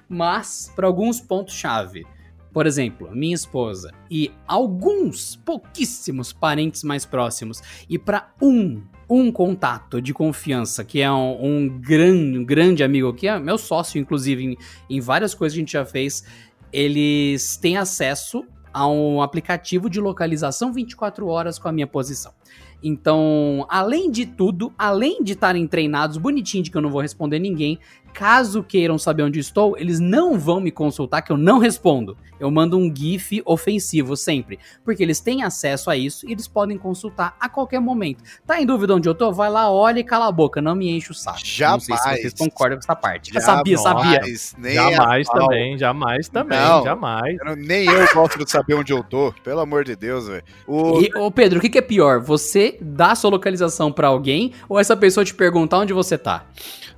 mas para alguns pontos-chave. Por exemplo, minha esposa e alguns pouquíssimos parentes mais próximos, e para um, um contato de confiança, que é um, um, grande, um grande amigo, que é meu sócio, inclusive, em, em várias coisas que a gente já fez, eles têm acesso a um aplicativo de localização 24 horas com a minha posição. Então, além de tudo, além de estarem treinados bonitinho de que eu não vou responder ninguém, caso queiram saber onde estou, eles não vão me consultar que eu não respondo. Eu mando um GIF ofensivo sempre, porque eles têm acesso a isso e eles podem consultar a qualquer momento. Tá em dúvida onde eu tô? Vai lá, olha e cala a boca, não me enche o saco. Jamais. Não sei se vocês concordam com essa parte. Jamais, sabia, sabia. Nem jamais a também, jamais também, Não. jamais. Eu não- nem eu gosto de saber onde eu tô, pelo amor de Deus, velho. O- E, ô Pedro, o que, que é pior? Você dar sua localização pra alguém ou essa pessoa te perguntar onde você tá?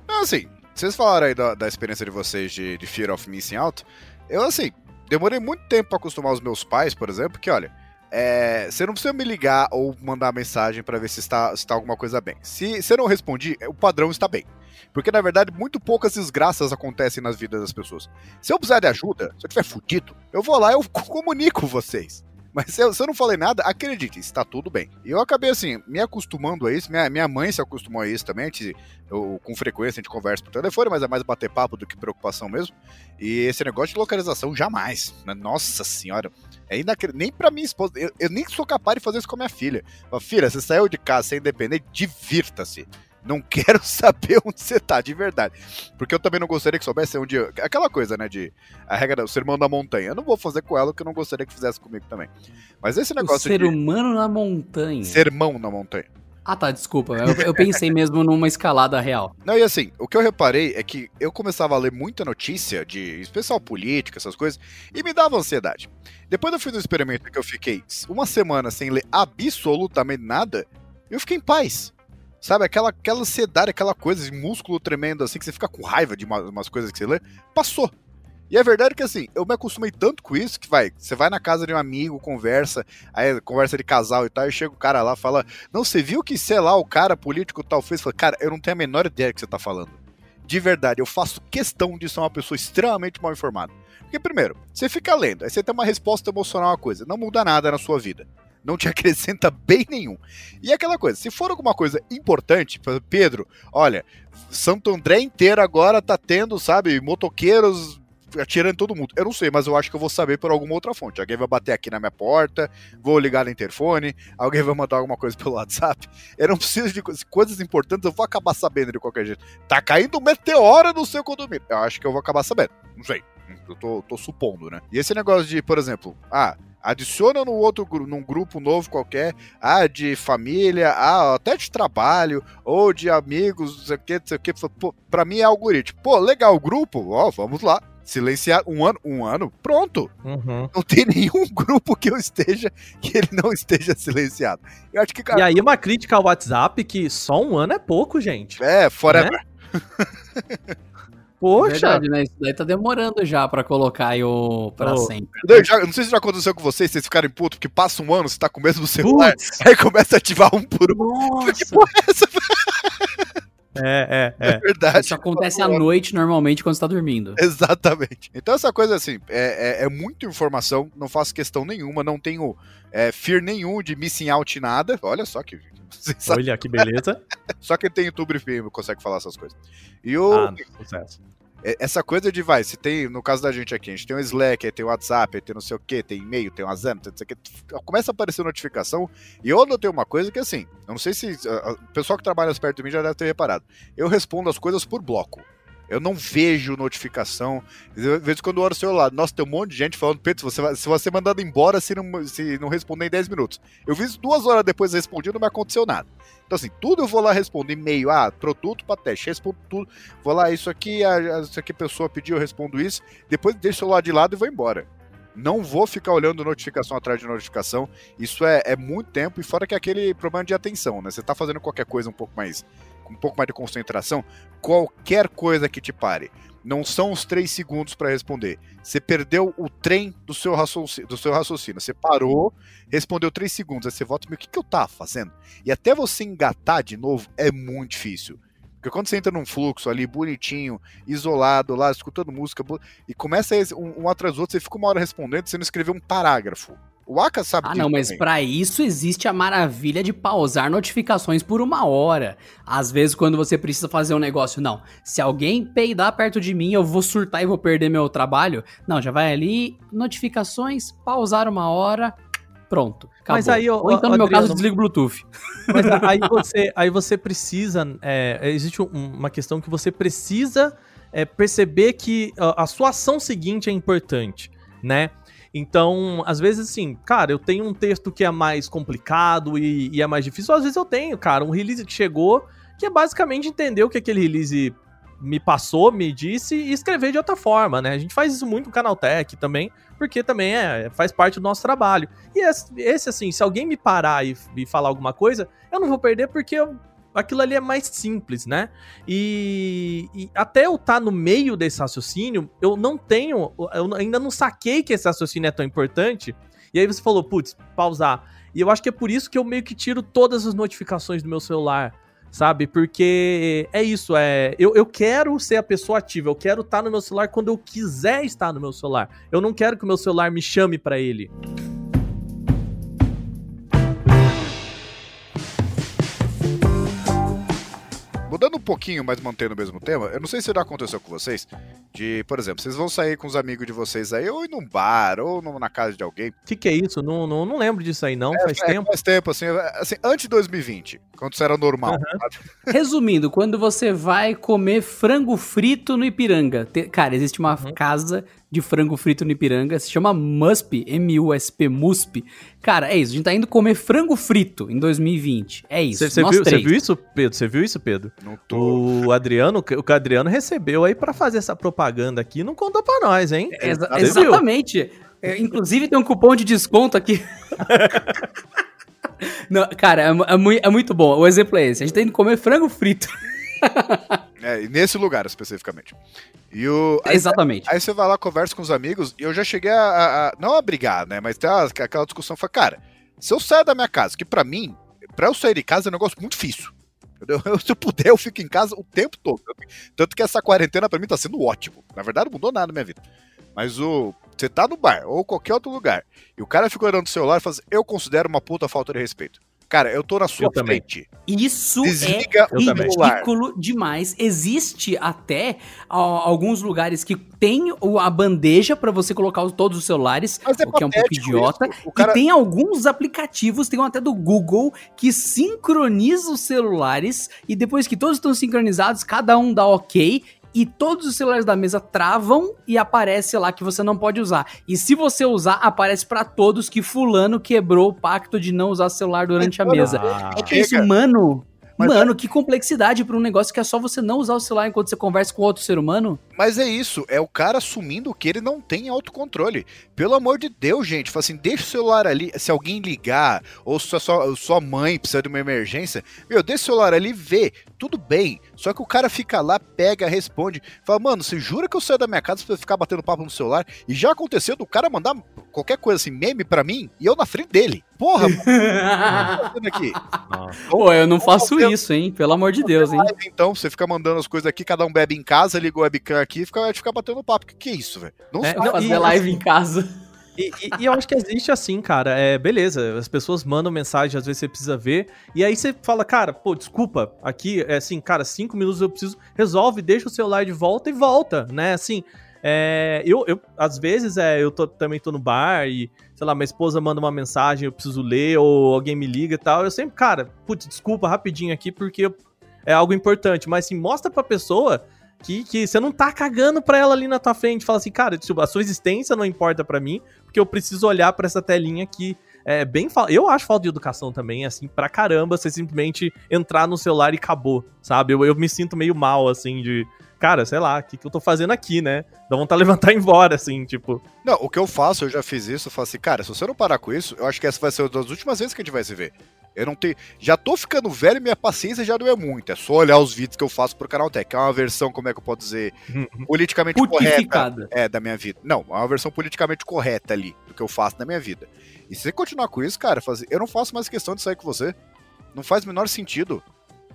Não, assim, vocês falaram aí da, da experiência de vocês de, de Fear of Missing Out. Eu, assim, demorei muito tempo pra acostumar os meus pais, por exemplo, que, olha, é, você não precisa me ligar ou mandar mensagem pra ver se está, se está alguma coisa bem. Se você não respondi, o padrão está bem. Porque, na verdade, muito poucas desgraças acontecem nas vidas das pessoas. Se eu precisar de ajuda, se eu tiver fudido, eu vou lá e eu comunico vocês. Mas se eu, se eu não falei nada, acredite, está tudo bem. E eu acabei assim, me acostumando a isso. Minha, minha mãe se acostumou a isso também. a gente- eu, com frequência a gente conversa por telefone, mas é mais bater papo do que preocupação mesmo. E esse negócio de localização, jamais. né? Nossa senhora. É inacreditável. Nem pra minha esposa. Eu, eu nem sou capaz de fazer isso com a minha filha. Fala, filha, você saiu de casa, você é independente, divirta-se. Não quero saber onde você tá, de verdade. Porque eu também não gostaria que soubesse onde. eu- Aquela coisa, né? De. A regra do sermão da montanha. Eu não vou fazer com ela o que eu não gostaria que fizesse comigo também. Mas esse O negócio ser de. humano na montanha. Sermão na montanha. Ah, tá, desculpa. Eu, eu pensei mesmo numa escalada real. Não, e assim, o que eu reparei é que eu começava a ler muita notícia de especial política, essas coisas, e me dava ansiedade. Depois eu fiz um experimento que eu fiquei uma semana sem ler absolutamente nada, eu fiquei em paz. Sabe, aquela, aquela ansiedade, aquela coisa de músculo tremendo assim, que você fica com raiva de uma- umas coisas que você lê, passou. E é verdade que assim, eu me acostumei tanto com isso que vai, você vai na casa de um amigo, conversa, aí conversa de casal e tal, e chega o cara lá fala: Não, você viu que, sei lá, o cara político tal fez? Fala, cara, eu não tenho a menor ideia do que você tá falando. De verdade, eu faço questão de ser uma pessoa extremamente mal informada. Porque, primeiro, você fica lendo, aí você tem uma resposta emocional a coisa, não muda nada na sua vida não te acrescenta bem nenhum. E aquela coisa, se for alguma coisa importante, Pedro, olha, Santo André inteiro agora tá tendo, sabe, motoqueiros atirando todo mundo. Eu não sei, mas eu acho que eu vou saber por alguma outra fonte. Alguém vai bater aqui na minha porta, vou ligar no interfone, alguém vai mandar alguma coisa pelo WhatsApp. Eu não preciso de coisas importantes, eu vou acabar sabendo de qualquer jeito. Tá caindo um meteoro no seu condomínio. Eu acho que eu vou acabar sabendo. Não sei. Eu tô, tô supondo, né? E esse negócio de, por exemplo, ah, adiciona no outro num grupo novo qualquer, ah, de família, ah, até de trabalho, ou de amigos, não sei o que, não sei o que. Pô, pra mim é algoritmo. Pô, legal, grupo, ó, vamos lá. Silenciar um ano, um ano, pronto. Uhum. Não tem nenhum grupo que eu esteja que ele não esteja silenciado. Eu acho que, cara, E aí uma crítica ao WhatsApp que só um ano é pouco, gente. É, forever. Né? Poxa! Verdade, né? Isso daí tá demorando já pra colocar aí o pra oh. sempre. Não, já, não sei se já aconteceu com vocês, vocês ficarem putos, porque passa um ano, você tá com o mesmo celular, Putz. aí começa a ativar um por um. Nossa! Que porra é essa? É, é, é. É verdade. Isso acontece à noite, normalmente, quando você tá dormindo. Exatamente. Então, essa coisa, assim, é, é, é muita informação, não faço questão nenhuma, não tenho é, fear nenhum de missing out nada. Olha só que. Olha que beleza. só quem tem YouTube consegue falar essas coisas. E o. Ah, sucesso. É, essa coisa de, vai, se tem, no caso da gente aqui, a gente tem o Slack, aí tem o WhatsApp, aí tem não sei o que, tem e-mail, tem o Azam, tem não sei o que, começa a aparecer notificação, e eu notei uma coisa que assim, eu não sei se, o pessoal que trabalha perto de mim já deve ter reparado, eu respondo as coisas por bloco. Eu não vejo notificação. Às vezes quando eu olho o celular, nossa, tem um monte de gente falando, Pedro, você vai, se você é mandado embora se não, se não responder em 10 minutos. Eu vi duas horas depois respondi e não me aconteceu nada. Então, assim, tudo eu vou lá responder e-mail, ah, produto para teste, respondo tudo. Vou lá, isso aqui, a, isso aqui a pessoa pediu, eu respondo isso. Depois deixo o celular de lado e vou embora. Não vou ficar olhando notificação atrás de notificação. Isso é, é muito tempo, e fora que é aquele problema de atenção, né? Você tá fazendo qualquer coisa um pouco mais um pouco mais de concentração, qualquer coisa que te pare. Não são os três segundos para responder. Você perdeu o trem do seu, raciocínio, do seu raciocínio. Você parou, respondeu três segundos. Aí você volta e o que, que eu tava fazendo? E até você engatar de novo é muito difícil. Porque quando você entra num fluxo ali bonitinho, isolado lá, escutando música, e começa um, um atrás do outro, você fica uma hora respondendo, você não escreveu um parágrafo. O Aka sabe Ah, não, mas para isso existe a maravilha de pausar notificações por uma hora. Às vezes, quando você precisa fazer um negócio, não. Se alguém peidar perto de mim, eu vou surtar e vou perder meu trabalho. Não, já vai ali, notificações, pausar uma hora, pronto. Acabou. Mas aí, Ou então, no meu caso, desligo o Bluetooth. Mas aí você, aí você precisa. É, existe uma questão que você precisa é, perceber que a, a sua ação seguinte é importante, né? Então, às vezes, assim, cara, eu tenho um texto que é mais complicado e, e, é mais difícil. Às vezes eu tenho, cara, um release que chegou que é basicamente entender o que aquele release me passou, me disse e escrever de outra forma, né? A gente faz isso muito no Canaltech também, porque também é, faz parte do nosso trabalho. E esse, esse assim, se alguém me parar e, e falar alguma coisa, eu não vou perder porque eu aquilo ali é mais simples, né? E, e até eu estar tá no meio desse raciocínio, eu não tenho, eu ainda não saquei que esse raciocínio é tão importante. E aí você falou, putz, pausar. E eu acho que é por isso que eu meio que tiro todas as notificações do meu celular, sabe? Porque é isso, é. Eu, eu quero ser a pessoa ativa, eu quero estar tá no meu celular quando eu quiser estar no meu celular. Eu não quero que o meu celular me chame para ele. Mudando um pouquinho, mas mantendo o mesmo tema, eu não sei se já aconteceu com vocês, de, por exemplo, vocês vão sair com os amigos de vocês aí, ou ir num bar, ou na casa de alguém. O que, que é isso? Não, não, não lembro disso aí, não. É, faz é, tempo. Faz tempo, assim, assim, antes de 2020, quando isso era normal. Uhum. Resumindo, quando você vai comer frango frito no Ipiranga, te, cara, existe uma uhum. casa de frango frito no Ipiranga, se chama MUSP, M-U-S-P, MUSP. Cara, é isso, a gente tá indo comer frango frito em 2020. É isso. Você viu, viu, isso, Pedro? Você viu isso, Pedro? Não tô. O Adriano, o que o Adriano recebeu aí para fazer essa propaganda aqui, não contou pra nós, hein? É, exa exatamente. É, inclusive tem um cupom de desconto aqui. Não, cara, é, é, muito, é muito bom. O exemplo é esse. A gente tá indo comer frango frito. É, e nesse lugar especificamente. E o, aí, Exatamente. aí você vai lá, conversa com os amigos, e eu já cheguei a, a- a- não a brigar, né? Mas tem aquela discussão, fala, cara, se eu sair da minha casa, que pra mim, pra eu sair de casa é um negócio muito difícil. Eu, se eu puder, eu fico em casa o tempo todo. Tanto que essa quarentena pra mim tá sendo ótimo. Na verdade, não mudou nada na minha vida. Mas o. Você tá no bar ou qualquer outro lugar e o cara fica olhando o celular e fala assim, eu considero uma puta falta de respeito. Cara, eu tô na sua Eu também. frente. Isso Desliga é ridículo demais. Existe até ó, alguns lugares que tem o- a bandeja pra você colocar os- todos os celulares, Mas é o que é um pouco idiota. isso. O cara, E tem alguns aplicativos, tem um até do Google, que sincroniza os celulares e depois que todos estão sincronizados, cada um dá ok e todos os celulares da mesa travam e aparece lá que você não pode usar. E se você usar, aparece pra todos que fulano quebrou o pacto de não usar celular durante a mesa. Ah, É que isso, mano. Mas- mano, que complexidade pra um negócio que é só você não usar o celular enquanto você conversa com outro ser humano. Mas é isso, é o cara assumindo que ele não tem autocontrole. Pelo amor de Deus, gente, fala assim, deixa o celular ali, se alguém ligar, ou se a sua, sua mãe precisa de uma emergência, meu, deixa o celular ali, vê, tudo bem. Só que o cara fica lá, pega, responde, fala, mano, você jura que eu saio da minha casa pra ficar batendo papo no celular? E já aconteceu do cara mandar qualquer coisa assim, meme pra mim, e eu na frente dele. Porra, mano, o que tá fazendo aqui? nossa. Pô, eu não faço fazer- isso, hein? Pelo amor de Deus, hein? Então, você fica mandando as coisas aqui, cada um bebe em casa, liga o webcam aqui e fica, fica batendo papo. Que que é isso, velho? Não É, não, Fazer live em casa. E, e- e eu acho que existe assim, cara. É, beleza, as pessoas mandam mensagem, às vezes você precisa ver. E aí você fala, cara, pô, desculpa, aqui é assim, cara, cinco minutos eu preciso. Resolve, deixa o celular de volta e volta, né? Assim, é, eu, eu, às vezes, é, eu tô, também tô no bar e, sei lá, minha esposa manda uma mensagem, eu preciso ler, ou alguém me liga e tal. Eu sempre, cara, putz, desculpa rapidinho aqui, porque eu- é algo importante. Mas assim, mostra pra pessoa que, que você não tá cagando pra ela ali na tua frente. Fala assim, cara, a sua existência não importa pra mim, porque eu preciso olhar pra essa telinha aqui. É bem Eu acho falta de educação também, assim, pra caramba, você simplesmente entrar no celular e acabou, sabe? Eu, eu me sinto meio mal, assim, de. Cara, sei lá, o que, que eu tô fazendo aqui, né? Dá vontade de levantar e ir embora, assim, tipo. Não, o que eu faço, eu já fiz isso, eu falo assim, cara, se você não parar com isso, eu acho que essa vai ser uma das últimas vezes que a gente vai se ver. Eu não tenho. Já tô ficando velho e minha paciência já não é muito. É só olhar os vídeos que eu faço pro canal Tech. É uma versão, como é que eu posso dizer, politicamente correta. É, da minha vida. Não, é uma versão politicamente correta ali, do que eu faço na minha vida. E se você continuar com isso, cara, fazer, eu não faço mais questão de sair com você. Não faz o menor sentido.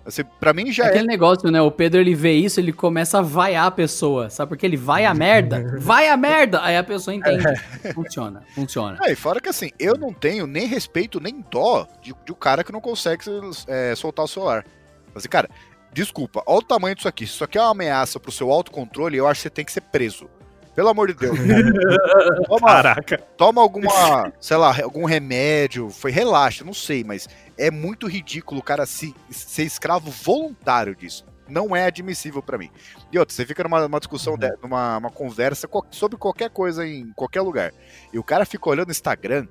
Assim, pra mim já É é. aquele negócio, né? O Pedro ele vê isso, ele começa a vaiar a pessoa. Sabe por quê? Ele vai a merda. Vai a merda! Aí a pessoa entende. Funciona, funciona. É, e fora que assim, eu não tenho nem respeito, nem dó de, de um cara que não consegue é, soltar o celular. Assim, cara, desculpa, olha o tamanho disso aqui. Se isso aqui é uma ameaça pro seu autocontrole, eu acho que você tem que ser preso. Pelo amor de Deus. toma, Caraca. toma alguma, sei lá, algum remédio, foi relaxa, não sei, mas é muito ridículo o cara se, ser escravo voluntário disso. Não é admissível pra mim. E outra, você fica numa, numa discussão, Uhum. de- numa uma conversa co- sobre qualquer coisa em qualquer lugar. E o cara fica olhando o Instagram,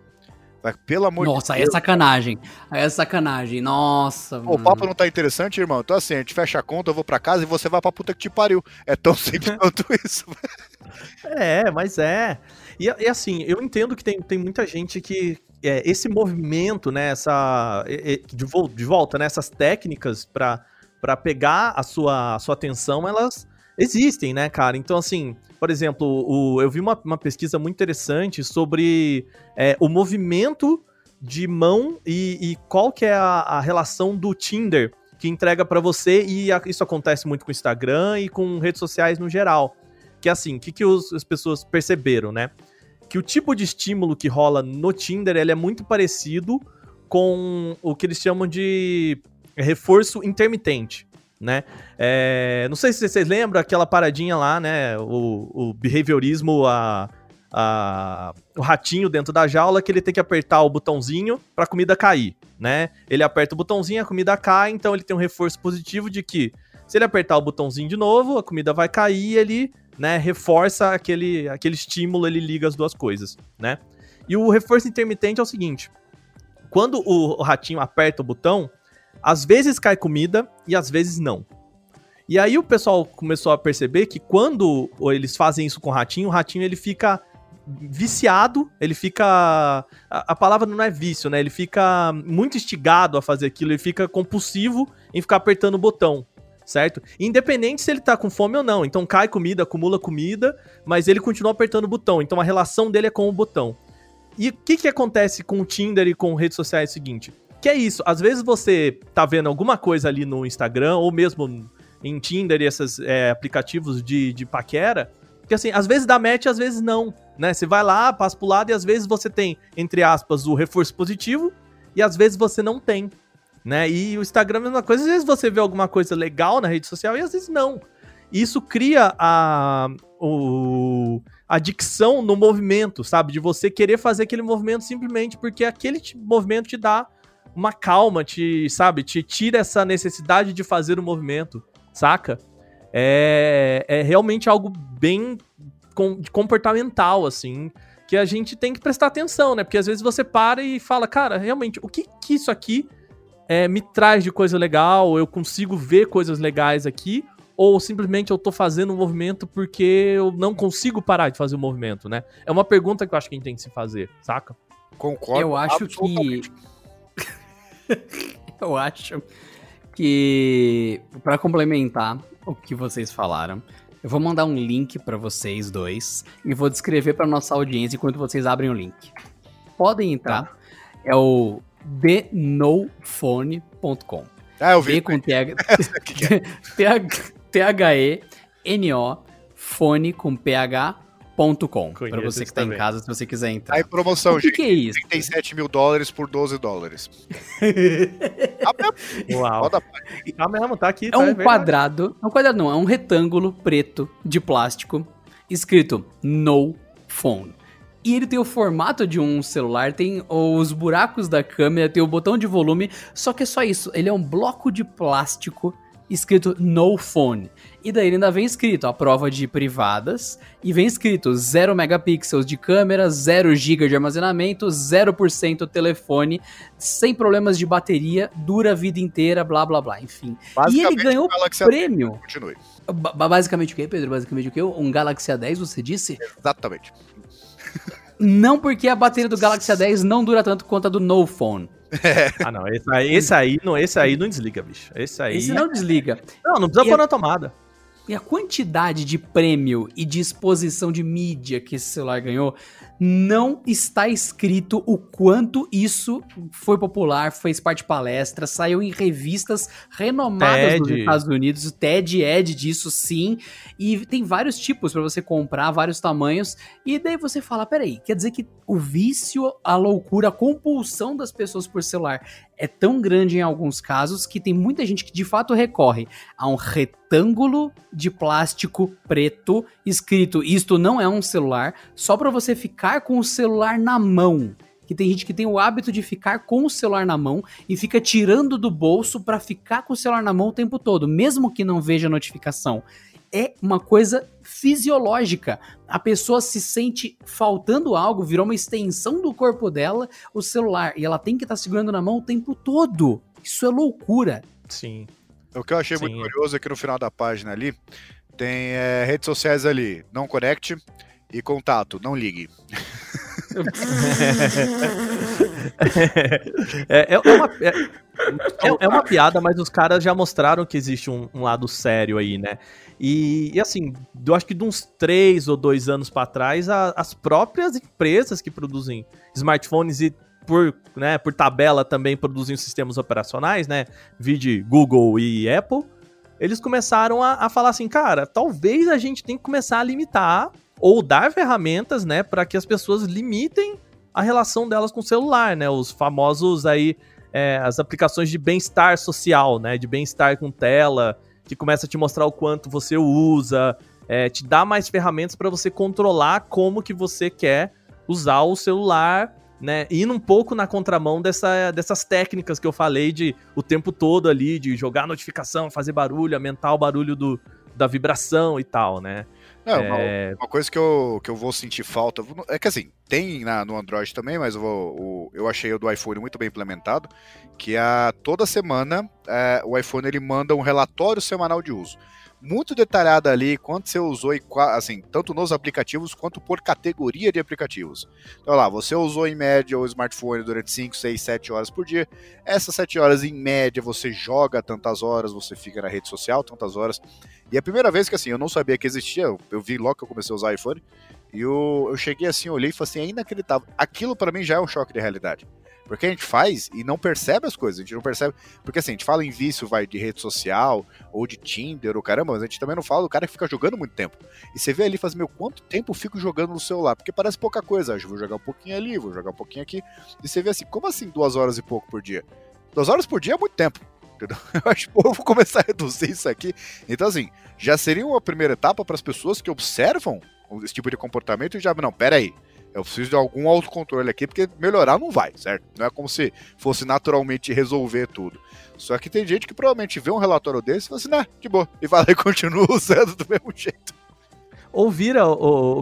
pelo amor Nossa, de aí é Deus. sacanagem. Aí é sacanagem. Nossa, Pô, o papo não tá interessante, irmão? Então assim, a gente fecha a conta, eu vou pra casa e você vai pra puta que te pariu. É tão simples quanto isso. É, mas é. E, e assim, eu entendo que tem, tem muita gente que. é, esse movimento, né? Essa. De, de volta, né? Essas técnicas pra, pra pegar a sua, a sua atenção, elas existem, né, cara? Então, assim, por exemplo, o, eu vi uma, uma pesquisa muito interessante sobre é, o movimento de mão e, e qual que é a, a relação do Tinder que entrega pra você, e a- isso acontece muito com o Instagram e com redes sociais no geral. Que é assim, o que, que os- as pessoas perceberam, né? Que o tipo de estímulo que rola no Tinder ele é muito parecido com o que eles chamam de reforço intermitente, né? É, não sei se vocês lembram aquela paradinha lá, né? O, o behaviorismo, a, a- o ratinho dentro da jaula, que ele tem que apertar o botãozinho pra comida cair, né? Ele aperta o botãozinho, a comida cai, então ele tem um reforço positivo de que se ele apertar o botãozinho de novo, a comida vai cair ele, né, reforça aquele, aquele estímulo, ele liga as duas coisas, né? E o reforço intermitente é o seguinte: quando o ratinho aperta o botão, às vezes cai comida e às vezes não. E aí o pessoal começou a perceber que quando eles fazem isso com o ratinho, o ratinho ele fica viciado, ele fica. A, palavra não é vício, né? Ele fica muito instigado a fazer aquilo, ele fica compulsivo em ficar apertando o botão. certo? Independente se ele tá com fome ou não. Então cai comida, acumula comida, mas ele continua apertando o botão. Então a relação dele é com o botão. E o que que acontece com o Tinder e com redes sociais é o seguinte? Que é isso, às vezes você tá vendo alguma coisa ali no Instagram, ou mesmo em Tinder e esses é, aplicativos de, de paquera, que assim, às vezes dá match, às vezes não, né? Você vai lá, passa pro lado e às vezes você tem, entre aspas, o reforço positivo e às vezes você não tem, né? E o Instagram é a mesma coisa, às vezes você vê alguma coisa legal na rede social e às vezes não. Isso cria a, o, a dicção no movimento, sabe? De você querer fazer aquele movimento simplesmente porque aquele movimento te dá uma calma, te, sabe? Te tira essa necessidade de fazer o movimento, saca? É, é realmente algo bem com, comportamental, assim, que a gente tem que prestar atenção, né? Porque às vezes você para e fala, cara, realmente, o que, que isso aqui é, me traz de coisa legal, eu consigo ver coisas legais aqui, ou simplesmente eu tô fazendo um movimento porque eu não consigo parar de fazer o um movimento, né? É uma pergunta que eu acho que a gente tem que se fazer, saca? Concordo. Eu acho que. eu acho que. para complementar o que vocês falaram, eu vou mandar um link para vocês dois e vou descrever para nossa audiência enquanto vocês abrem o link. Podem entrar. Tá. É o thenofone.com. Ah, eu vi. D com T-H-E-N-O, fone com Para você que está em casa, se você quiser entrar. Aí, promoção, o que gente. que é isso? 37 mil dólares por 12 dólares. Uau. Tá mesmo, tá aqui. É tá, um é quadrado. É um quadrado, não. É um retângulo preto de plástico escrito No Phone. E ele tem o formato de um celular, tem os buracos da câmera, tem o botão de volume, só que é só isso. Ele é um bloco de plástico escrito No Phone. E daí ele ainda vem escrito a prova de privadas e vem escrito 0 megapixels de câmera, 0 GB de armazenamento, 0% telefone, sem problemas de bateria, dura a vida inteira, blá blá blá, enfim. E ele ganhou prêmio. Continue. basicamente o que, Pedro? Basicamente o que? Um Galaxy A10, você disse? Exatamente. Não porque a bateria do Galaxy A10 não dura tanto quanto a do No Phone. É. Ah, não. Esse aí, esse aí, não, esse aí não desliga, bicho. Esse aí. Esse não desliga. Não, não precisa e pôr a... na tomada. E a quantidade de prêmio e de exposição de mídia que esse celular ganhou, não está escrito o quanto isso foi popular, fez parte de palestra, saiu em revistas renomadas TED. nos Estados Unidos, o TED Ed disso sim, e tem vários tipos para você comprar, vários tamanhos, e daí você fala, peraí, quer dizer que o vício, a loucura, a compulsão das pessoas por celular é tão grande em alguns casos que tem muita gente que de fato recorre a um retângulo de plástico preto escrito isto não é um celular, só para você ficar com o celular na mão. Que tem gente que tem o hábito de ficar com o celular na mão e fica tirando do bolso para ficar com o celular na mão o tempo todo, mesmo que não veja notificação é uma coisa fisiológica. A pessoa se sente faltando algo, virou uma extensão do corpo dela, o celular, e ela tem que estar tá segurando na mão o tempo todo. Isso é loucura. Sim. O que eu achei Sim. muito curioso é que no final da página ali tem é, redes sociais ali, não conecte e contato, não ligue. é, é, é, uma, é, é, é, uma piada, mas os caras já mostraram que existe um, um lado sério aí, né? E, e, assim, eu acho que de uns três ou dois anos para trás, a, as próprias empresas que produzem smartphones e por, né, por tabela também produzem sistemas operacionais, né? Vide Google e Apple. Eles começaram a, a falar assim, cara, talvez a gente tenha que começar a limitar ou dar ferramentas, né, para que as pessoas limitem a relação delas com o celular, né? Os famosos aí, é, as aplicações de bem-estar social, né? De bem-estar com tela, que começa a te mostrar o quanto você usa, é, te dá mais ferramentas para você controlar como que você quer usar o celular, né? Indo um pouco na contramão dessa, dessas técnicas que eu falei de o tempo todo ali, de jogar notificação, fazer barulho, aumentar o barulho do, da vibração e tal, né? É, uma, é... uma, coisa que eu, que eu vou sentir falta. É que assim, tem na, no Android também, mas eu, vou, o, eu achei o do iPhone muito bem implementado. Que a, toda semana é, o iPhone ele manda um relatório semanal de uso. muito detalhada ali quanto você usou e assim, tanto nos aplicativos quanto por categoria de aplicativos. Então lá, você usou em média o smartphone durante 5, 6, 7 horas por dia. Essas 7 horas em média você joga tantas horas, você fica na rede social tantas horas. E a primeira vez que assim, eu não sabia que existia, eu vi logo que eu comecei a usar iPhone, e eu, eu cheguei assim, olhei e falei assim, é inacreditável. Aquilo para mim já é um choque de realidade. Porque a gente faz e não percebe as coisas, a gente não percebe. Porque assim, a gente fala em vício, vai de rede social, ou de Tinder, ou caramba, mas a gente também não fala do cara que fica jogando muito tempo. E você vê ali e fala assim, meu, quanto tempo eu fico jogando no celular? Porque parece pouca coisa. Eu vou jogar um pouquinho ali, vou jogar um pouquinho aqui. E você vê assim, como assim duas horas e pouco por dia? Duas horas por dia é muito tempo. Entendeu? Eu acho que eu vou começar a reduzir isso aqui. Então, assim, já seria uma primeira etapa para as pessoas que observam esse tipo de comportamento e já, não, pera aí, eu preciso de algum autocontrole aqui, porque melhorar não vai, certo? Não é como se fosse naturalmente resolver tudo. Só que tem gente que provavelmente vê um relatório desse e fala assim, né, de boa, e vai lá e continua usando do mesmo jeito. Ou vira,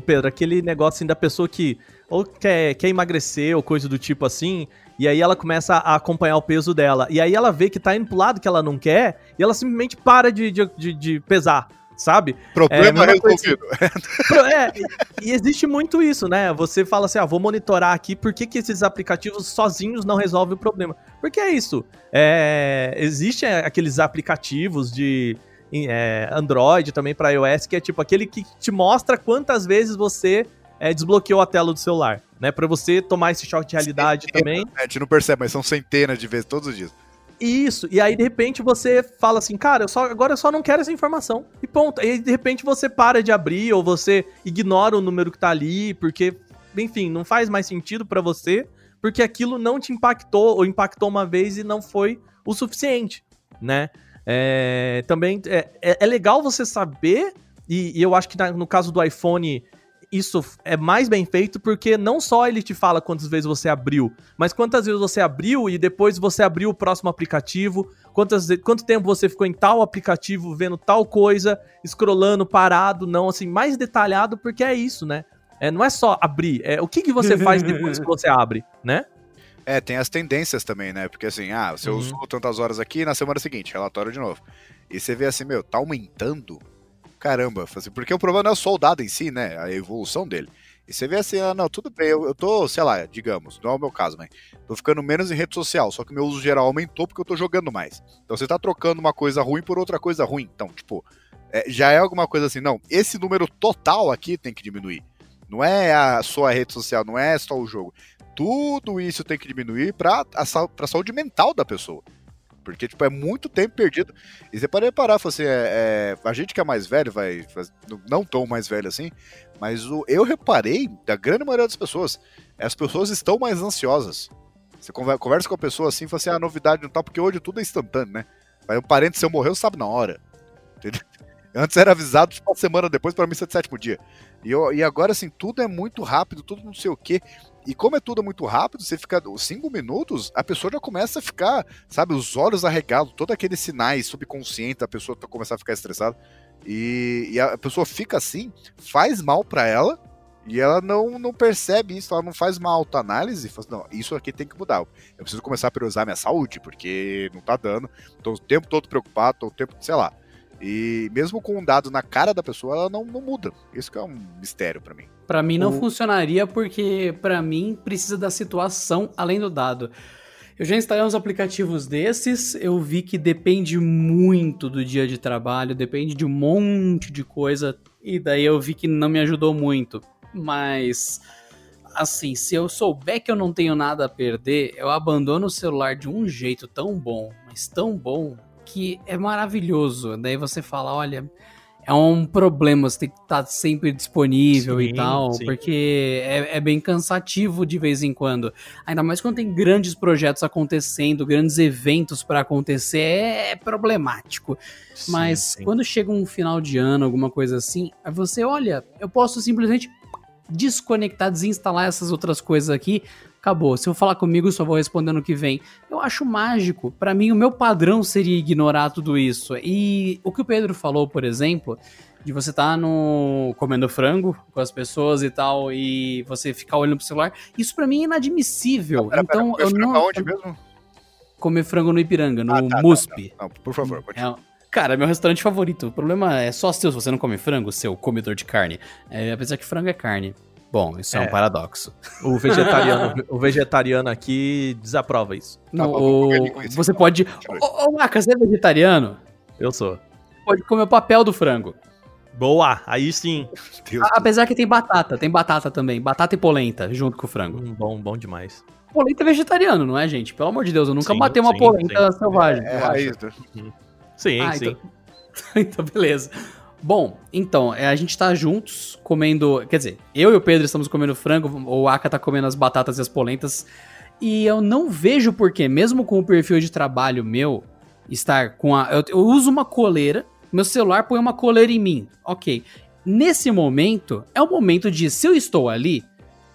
Pedro, aquele negócio assim da pessoa que ou quer, quer emagrecer ou coisa do tipo assim, e aí ela começa a acompanhar o peso dela. E aí ela vê que tá indo pro lado que ela não quer, e ela simplesmente para de, de, de, de pesar sabe? Problema é, resolvido. é, e existe muito isso, né? Você fala assim, ah, vou monitorar aqui, por que, que esses aplicativos sozinhos não resolvem o problema? Porque é isso. É, Existem aqueles aplicativos de é, Android também para iOS, que é tipo aquele que te mostra quantas vezes você é, desbloqueou a tela do celular, né? Para você tomar esse choque de realidade centenas, também. A gente não percebe, mas são centenas de vezes todos os dias. Isso, e aí de repente você fala assim, cara, eu só, agora eu só não quero essa informação. E ponto. E aí de repente você para de abrir ou você ignora o número que tá ali, porque, enfim, não faz mais sentido para você, porque aquilo não te impactou ou impactou uma vez e não foi o suficiente, né? É, também é, é, é legal você saber, e, e eu acho que no caso do iPhone isso é mais bem feito porque não só ele te fala quantas vezes você abriu, mas quantas vezes você abriu e depois você abriu o próximo aplicativo, quantas, quanto tempo você ficou em tal aplicativo vendo tal coisa, scrollando, parado, não, assim, mais detalhado porque é isso, né? É, não é só abrir, é o que, que você faz depois que você abre, né? É, tem as tendências também, né? Porque assim, ah, você uhum. usou tantas horas aqui, na semana seguinte, relatório de novo. E você vê assim, meu, tá aumentando caramba. Assim, porque o problema não é o soldado em si, né? A evolução dele. E você vê assim, ah, não, tudo bem, eu, eu tô, sei lá, digamos, não é o meu caso, mas tô ficando menos em rede social, só que meu uso geral aumentou porque eu tô jogando mais. Então você tá trocando uma coisa ruim por outra coisa ruim. Então, tipo, é, já é alguma coisa assim, não, esse número total aqui tem que diminuir. Não é a sua rede social, não é só o jogo. Tudo isso tem que diminuir pra, a, pra saúde mental da pessoa. Porque, tipo, é muito tempo perdido. E você pode reparar, assim, é, é, a gente que é mais velho, vai. Não tão mais velho assim, mas o, eu reparei, da grande maioria das pessoas, as pessoas estão mais ansiosas. Você conversa com a pessoa assim e fala assim, ah, novidade não tá, porque hoje tudo é instantâneo, né? Aí um parente seu morreu, sabe na hora. Entendeu? Antes era avisado, tipo, uma semana depois, para mim, ser de sétimo dia. E, eu, e agora, assim, tudo é muito rápido, tudo não sei o quê. E como é tudo muito rápido, você fica cinco minutos, a pessoa já começa a ficar, sabe, os olhos arregados, todos aqueles sinais subconscientes, a pessoa tá, começar a ficar estressada. E, e a pessoa fica assim, faz mal para ela, e ela não, não percebe isso, ela não faz uma autoanálise, fala, não, isso aqui tem que mudar. Eu preciso começar a priorizar minha saúde, porque não tá dando, tô o tempo todo preocupado, tô o tempo, sei lá. E mesmo com um dado na cara da pessoa, ela não, não muda. Isso que é um mistério para mim. Para mim não o... funcionaria porque para mim precisa da situação além do dado. Eu já instalei uns aplicativos desses, eu vi que depende muito do dia de trabalho, depende de um monte de coisa, e daí eu vi que não me ajudou muito. Mas assim, se eu souber que eu não tenho nada a perder, eu abandono o celular de um jeito tão bom, mas tão bom, que é maravilhoso. Daí você fala, olha, é um problema, você tem que estar sempre disponível sim, e tal, sim. porque é, é, bem cansativo de vez em quando. Ainda mais quando tem grandes projetos acontecendo, grandes eventos para acontecer, é, é problemático. Sim, Mas quando chega um final de ano, alguma coisa assim, você olha, eu posso simplesmente desconectar, desinstalar essas outras coisas aqui, acabou. Se eu falar comigo, eu só vou responder no que vem. Eu acho mágico. Para mim, o meu padrão seria ignorar tudo isso. E o que o Pedro falou, por exemplo, de você estar tá no comendo frango com as pessoas e tal e você ficar olhando pro celular, isso para mim é inadmissível. pera, então, pera, eu não aonde mesmo? Comer frango no Ipiranga, no ah, tá, MUSP. Tá, tá. Não, por favor, continue. É, Cara, meu restaurante favorito. O problema é só seu se você não come frango, seu comedor de carne. É, apesar que frango é carne. Bom, isso é, É. um paradoxo. O vegetariano, o vegetariano aqui desaprova isso. Não, bom, o- você pode. Ô, você é vegetariano? Eu sou. Pode comer o papel do frango. Boa, aí sim. Apesar que tem batata, tem batata também. Batata e polenta junto com o frango. Hum, bom, bom demais. Polenta é vegetariano, não é, gente? Pelo amor de Deus, eu nunca Sim, matei uma sim, polenta selvagem. É acho. raiz, né? Sim, Ah, sim. então... então, beleza. Bom, então, é, a gente tá juntos comendo. Quer dizer, eu e o Pedro estamos comendo frango, o Aka tá comendo as batatas e as polentas. E eu não vejo porquê, mesmo com o perfil de trabalho meu, estar com a. Eu, eu uso uma coleira, meu celular põe uma coleira em mim. Ok. Nesse momento, é o momento de, se eu estou ali,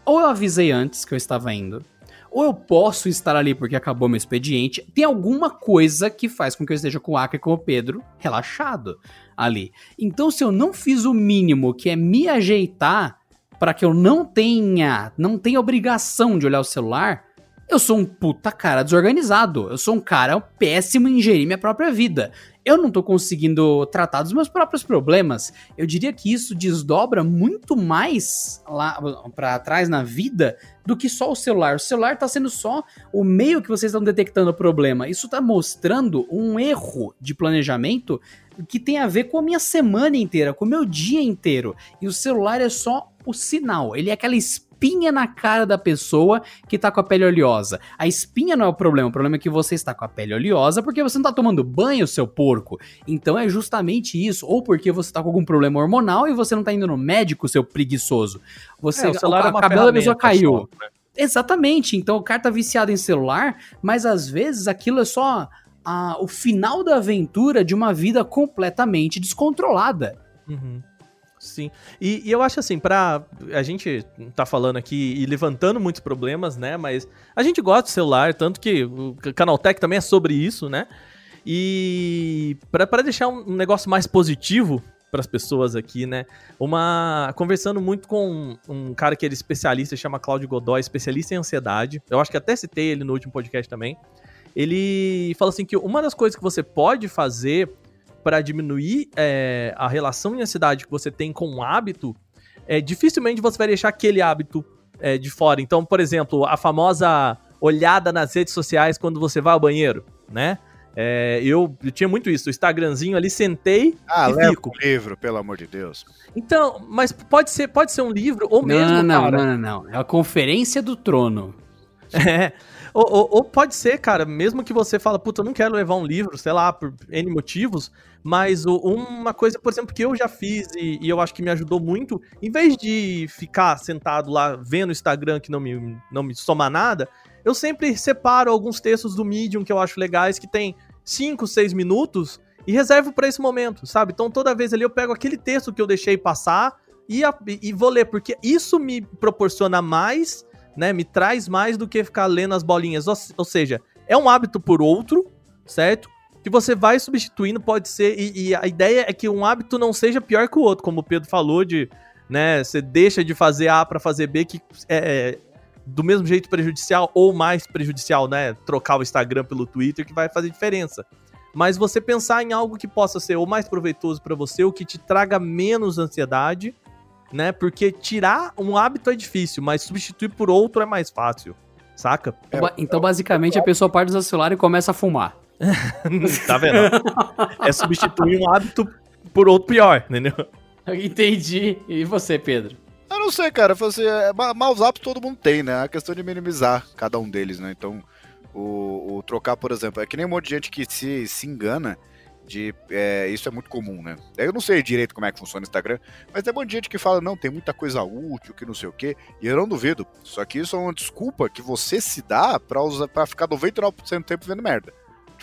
ou eu avisei antes que eu estava indo, ou eu posso estar ali porque acabou meu expediente. Tem alguma coisa que faz com que eu esteja com o Aka e com o Pedro relaxado ali. Então, se eu não fiz o mínimo, que é me ajeitar para que eu não tenha, não tenha obrigação de olhar o celular, eu sou um puta cara desorganizado. Eu sou um cara péssimo em gerir minha própria vida. Eu não tô conseguindo tratar dos meus próprios problemas. Eu diria que isso desdobra muito mais lá para trás na vida do que só o celular. O celular tá sendo só o meio que vocês estão detectando o problema. Isso tá mostrando um erro de planejamento que tem a ver com a minha semana inteira, com o meu dia inteiro. E o celular é só o sinal. Ele é aquela espinha na cara da pessoa que tá com a pele oleosa. A espinha não é o problema, o problema é que você está com a pele oleosa porque você não tá tomando banho, seu porco. Então é justamente isso. Ou porque você tá com algum problema hormonal e você não tá indo no médico, seu preguiçoso. Você, É, o celular é uma cabelo da pessoa caiu. só, né? Exatamente. Então o cara tá viciado em celular, mas às vezes aquilo é só ah, o final da aventura de uma vida completamente descontrolada. Uhum. Sim. E, e eu acho assim, pra. A gente tá falando aqui e levantando muitos problemas, né? Mas a gente gosta de celular, tanto que o Canaltech também é sobre isso, né? E pra deixar um, um negócio mais positivo para as pessoas aqui, né? Uma conversando muito com um cara que ele é especialista, chama Cláudio Godoy, especialista em ansiedade. Eu acho que até citei ele no último podcast também. Ele fala assim que uma das coisas que você pode fazer para diminuir é, a relação de ansiedade que você tem com um hábito, é, dificilmente você vai deixar aquele hábito é, de fora. Então, por exemplo, a famosa olhada nas redes sociais quando você vai ao banheiro, né? É, eu, eu tinha muito isso, o Instagramzinho ali, sentei Ah, e leva fico. o livro, pelo amor de Deus. Então, mas pode ser, pode ser um livro ou mesmo, não, não, cara. não, não, não. É a conferência do trono. É. Ou, ou- ou pode ser, cara, mesmo que você fala, puta, eu não quero levar um livro, sei lá, por N motivos, mas o- uma coisa, por exemplo, que eu já fiz e, e eu acho que me ajudou muito, em vez de ficar sentado lá vendo o Instagram que não me, não me soma nada, eu sempre separo alguns textos do Medium que eu acho legais, que tem 5, 6 minutos, e reservo pra esse momento, sabe? Então toda vez ali eu pego aquele texto que eu deixei passar e, a- e vou ler, porque isso me proporciona mais né, me traz mais do que ficar lendo as bolinhas. Ou, ou seja, é um hábito por outro, certo? Que você vai substituindo, pode ser. E, e a ideia é que um hábito não seja pior que o outro, como o Pedro falou, de. Né, você deixa de fazer A para fazer B, que é, é do mesmo jeito prejudicial ou mais prejudicial, né? Trocar o Instagram pelo Twitter, que vai fazer diferença. Mas você pensar em algo que possa ser ou mais proveitoso para você, ou que te traga menos ansiedade, né? Porque tirar um hábito é difícil, mas substituir por outro é mais fácil, saca? É, então, basicamente, a pessoa parte do celular e começa a fumar. tá vendo? é substituir um hábito por outro pior, entendeu? Entendi. E você, Pedro? Eu não sei, cara. Você, é, ma- maus hábitos todo mundo tem, né? É a questão de minimizar cada um deles, né? Então, o, o trocar, por exemplo, é que nem um monte de gente que se, se engana de. é, isso é muito comum, né? Eu não sei direito como é que funciona o Instagram, mas tem um monte de gente que fala, não, tem muita coisa útil, que não sei o quê, e eu não duvido. Só que isso é uma desculpa que você se dá pra ficar 99% do tempo vendo merda.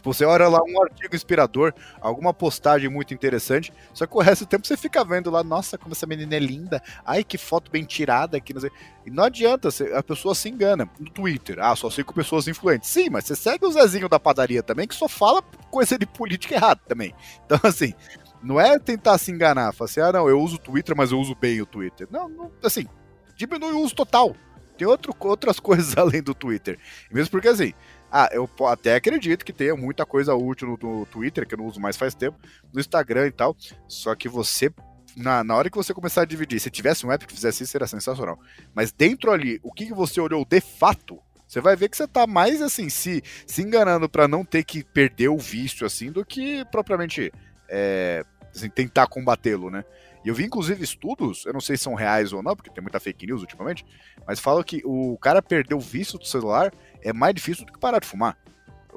Tipo, você olha lá um artigo inspirador, alguma postagem muito interessante, só que o resto do tempo você fica vendo lá, nossa, como essa menina é linda, ai, que foto bem tirada aqui, não. E não adianta, a pessoa se engana. No Twitter, ah, só sigo pessoas influentes. Sim, mas você segue o Zezinho da padaria também, que só fala coisa de política errada também. Então, assim, não é tentar se enganar, falar assim, ah, não, eu uso o Twitter, mas eu uso bem o Twitter. Não, não assim, diminui o uso total. Tem outro, outras coisas além do Twitter. Mesmo porque, assim, Ah, eu até acredito que tenha muita coisa útil no, no Twitter, que eu não uso mais faz tempo, no Instagram e tal. Só que você, na, na hora que você começar a dividir, se tivesse um app que fizesse isso, seria sensacional. Mas dentro ali, o que, que você olhou de fato, você vai ver que você tá mais assim, se, se enganando pra não ter que perder o vício, assim, do que propriamente é, assim, tentar combatê-lo, né? E eu vi, inclusive, estudos, eu não sei se são reais ou não, porque tem muita fake news ultimamente, mas falam que o cara perder o vício do celular é mais difícil do que parar de fumar.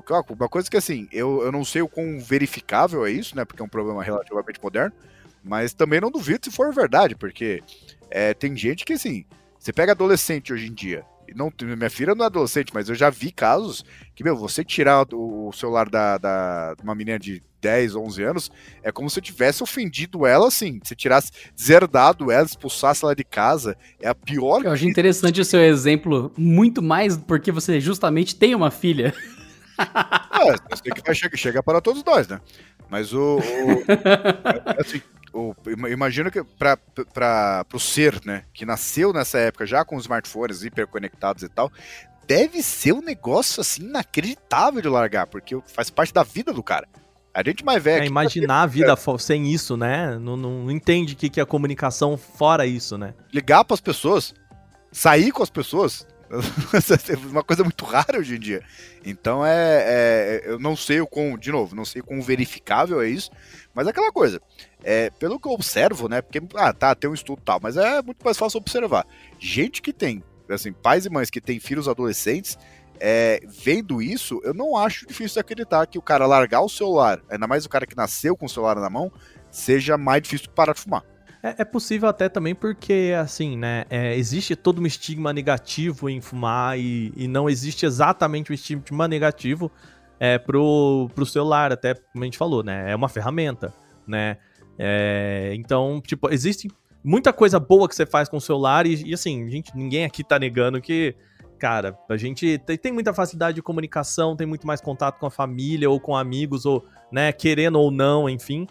Que- Uma coisa que, assim, eu, eu não sei o quão verificável é isso, né? Porque é um problema relativamente moderno, mas também não duvido se for verdade, porque é, tem gente que, assim, você pega adolescente hoje em dia, não, minha filha não é adolescente, mas eu já vi casos que, meu, você tirar o, celular da, da, de uma menina de 10, 11 anos, é como se você tivesse ofendido ela, assim, se tirasse, deserdado ela, expulsasse ela de casa, é a pior Eu acho interessante o seu exemplo, muito mais porque você justamente tem uma filha. É, eu sei que vai chegar, chega para todos nós, né? Mas o. o assim, o- ima- imagino que para o ser, né, que nasceu nessa época já com os smartphones hiperconectados e tal, deve ser um negócio assim inacreditável de largar, porque faz parte da vida do cara. A gente mais velho. É, imaginar a vida sem isso, né? Não, não- entende o que, que é comunicação fora isso, né? ligar para as pessoas, sair com as pessoas, é uma coisa muito rara hoje em dia. Então é, é- eu não sei o quão, de novo, não sei quão verificável é isso, mas é aquela coisa. É, pelo que eu observo, né? Porque ah, tá, tem um estudo tal, mas é muito mais fácil observar. Gente que tem, assim, pais e mães que têm filhos adolescentes, é, vendo isso, eu não acho difícil acreditar que o cara largar o celular, ainda mais o cara que nasceu com o celular na mão, seja mais difícil parar de fumar. É, é possível até também porque, assim, né? é, existe todo um estigma negativo em fumar e, e não existe exatamente o estigma negativo é, pro, pro celular, até como a gente falou, né? É uma ferramenta, né? É, então, tipo, existe muita coisa boa que você faz com o celular e, e, assim, gente, ninguém aqui tá negando que, cara, a gente tem, muita facilidade de comunicação, tem muito mais contato com a família ou com amigos, ou, né, querendo ou não, enfim.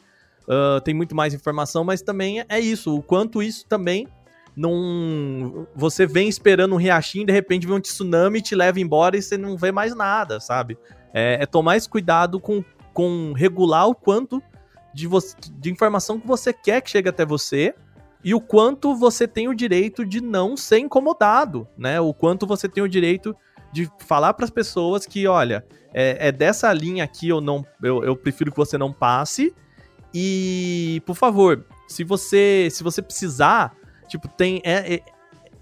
Uh, tem muito mais informação, mas também é isso. O quanto isso também não. Você vem esperando um riachinho, de repente vem um tsunami, te leva embora e você não vê mais nada, sabe? É, é tomar esse cuidado com, com regular o quanto de, de informação que você quer que chegue até você e o quanto você tem o direito de não ser incomodado, né? O quanto você tem o direito de falar para as pessoas que, olha, é, é dessa linha aqui eu não, eu, eu prefiro que você não passe e, por favor, se você se você precisar, tipo, tem é, é,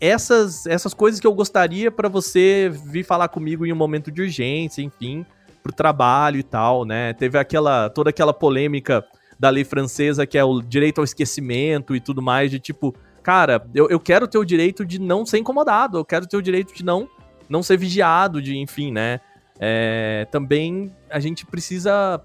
essas essas coisas que eu gostaria para você vir falar comigo em um momento de urgência, enfim, pro trabalho e tal, né? Teve aquela toda aquela polêmica da lei francesa que é o direito ao esquecimento e tudo mais de tipo, cara, eu, eu quero ter o direito de não ser incomodado, eu quero ter o direito de não não ser vigiado, de enfim, né? É, também a gente precisa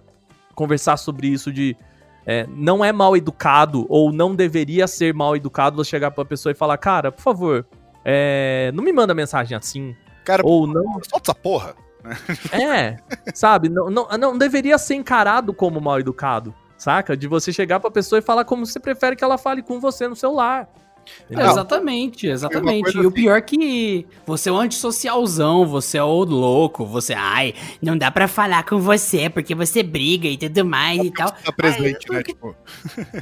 conversar sobre isso de é, não é mal educado ou não deveria ser mal educado você chegar pra pessoa e falar, cara, por favor, é, não me manda mensagem assim. Cara, ou não. solta essa porra. É, sabe? Não, não, não deveria ser encarado como mal educado, saca? De você chegar pra pessoa e falar como você prefere que ela fale com você no celular. É, exatamente, exatamente. E o assim- pior é que você é um antissocialzão, você é o louco, você, ai, Não dá pra falar com você porque você briga e tudo mais e tal. Tá presente, Ai, né? Tipo,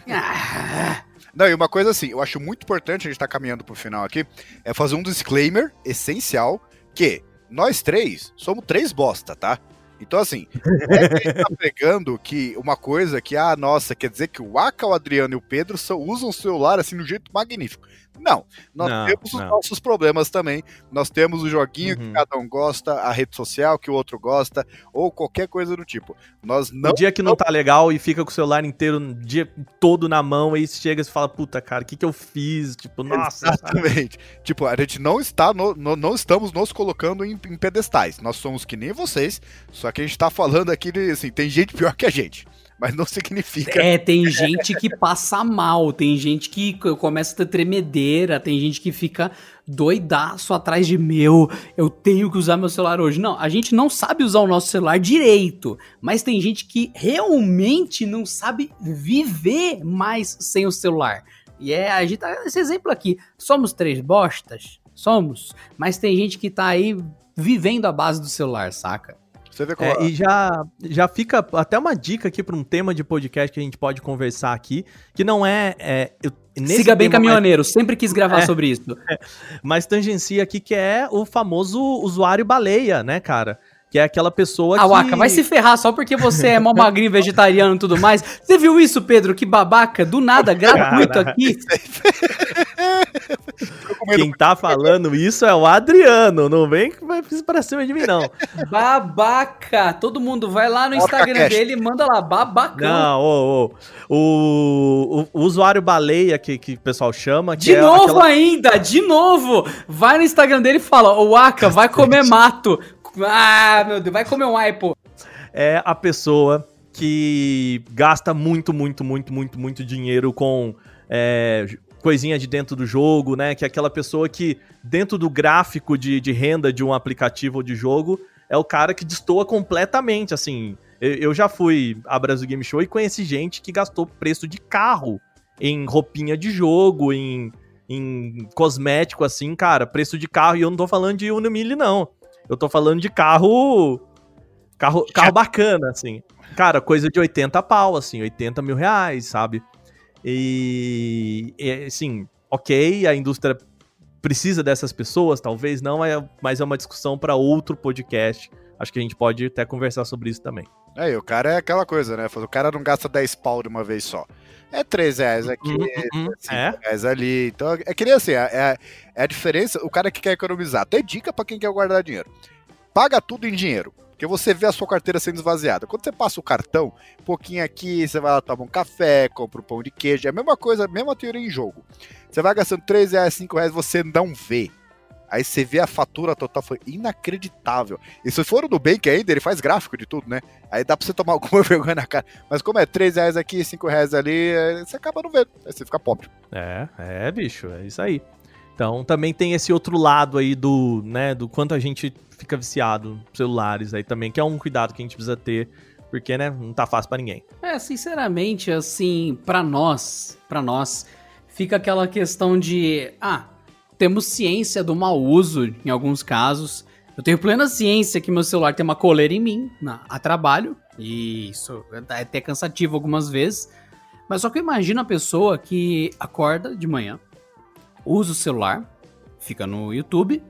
Ah, Não, e uma coisa assim, eu acho muito importante, a gente tá caminhando pro final aqui, é fazer um disclaimer essencial que nós três somos três bosta, tá? Então, assim, é que a gente tá pregando que uma coisa que, ah, nossa, quer dizer que o Aka, o Adriano e o Pedro usam o celular assim de um jeito magnífico. Não, nós Não, temos os não. nossos problemas também. Nós temos o joguinho que Uhum. cada um gosta, a rede social que o outro gosta, ou qualquer coisa do tipo. Nós não o dia que não tá legal e fica com o celular inteiro o dia todo na mão, aí chega e fala, puta, cara, o que que eu fiz? Tipo, nossa. Exatamente. Tipo, a gente não está, no- no- não estamos nos colocando em, em pedestais. Nós somos que nem vocês, só que a gente tá falando aqui de, assim, tem gente pior que a gente. Mas não significa. É, tem gente que passa mal, tem gente que começa a ter tremedeira, tem gente que fica doidaço atrás de meu, eu tenho que usar meu celular hoje. Não, a gente não sabe usar o nosso celular direito, mas tem gente que realmente não sabe viver mais sem o celular. E é, a gente tá esse exemplo aqui. Somos três bostas? Somos. Mas tem gente que tá aí vivendo a base do celular, saca? Você vê como. É, e já, já fica até uma dica aqui para um tema de podcast que a gente pode conversar aqui, que não é. é eu, Siga bem caminhoneiro, sempre quis gravar É. sobre isso. mas tangencia aqui, que é o famoso usuário baleia, né, cara? Que é aquela pessoa Ah, que. Waka, vai se ferrar só porque você é mó magrinho, vegetariano e tudo mais. Você viu isso, Pedro? Que babaca, do nada, gratuito Cara. aqui. Quem tá falando isso é o Adriano, não vem que vai pra cima de mim, não. Babaca! Todo mundo vai lá no Instagram Cash. dele e manda lá, babacão. Não, ô, ô. O, o, o usuário baleia que, que o pessoal chama. Que De é novo aquela- ainda, de novo! Vai no Instagram dele e fala, ô Waka, vai comer mato. Ah, meu Deus, vai comer um aipo. é a pessoa que gasta muito, muito, muito, muito, muito dinheiro com é, coisinha de dentro do jogo, né? Que é aquela pessoa que, dentro do gráfico de, de renda de um aplicativo ou de jogo, é o cara que destoa completamente, assim. Eu, eu já fui à Brasil Game Show e conheci gente que gastou preço de carro em roupinha de jogo, em, em cosmético, assim, cara, preço de carro. E eu não tô falando de Uno Mille, não. Eu tô falando de carro. Carro, carro bacana, assim. Cara, coisa de 80 pau, assim, 80 mil reais, sabe? E, e, assim, ok, a indústria precisa dessas pessoas, talvez não, é- mas é uma discussão para outro podcast. Acho que a gente pode até conversar sobre isso também. Aí, o cara é aquela coisa, né? O cara não gasta 10 pau de uma vez só. É 3 reais aqui, Uhum, é uhum, 5 é. reais ali. Então, é que nem assim, é, é- é a diferença, o cara que quer economizar. Até dica pra quem quer guardar dinheiro. Paga tudo em dinheiro. Porque você vê a sua carteira sendo esvaziada. Quando você passa o cartão, um pouquinho aqui, você vai lá tomar um café, compra um pão de queijo. É a mesma coisa, a mesma teoria em jogo. Você vai gastando 3 reais, 5 reais, você não vê. Aí você vê a fatura total, foi inacreditável. E se for o Nubank ainda, ele faz gráfico de tudo, né? Aí dá pra você tomar alguma vergonha na cara. Mas como é 3 reais aqui, 5 reais ali, é, você acaba não vendo. Aí você fica pobre. É, é, bicho, é isso aí. Então também tem esse outro lado aí do, né, do quanto a gente fica viciado celulares aí também, que é um cuidado que a gente precisa ter, porque, né, não tá fácil pra ninguém. É, sinceramente, assim, pra nós, pra nós, fica aquela questão de, ah, temos ciência do mau uso em alguns casos. Eu tenho plena ciência que meu celular tem uma coleira em mim, na, a trabalho, e isso é até cansativo algumas vezes. Mas só que eu imagino a pessoa que acorda de manhã, usa o celular, fica no YouTube,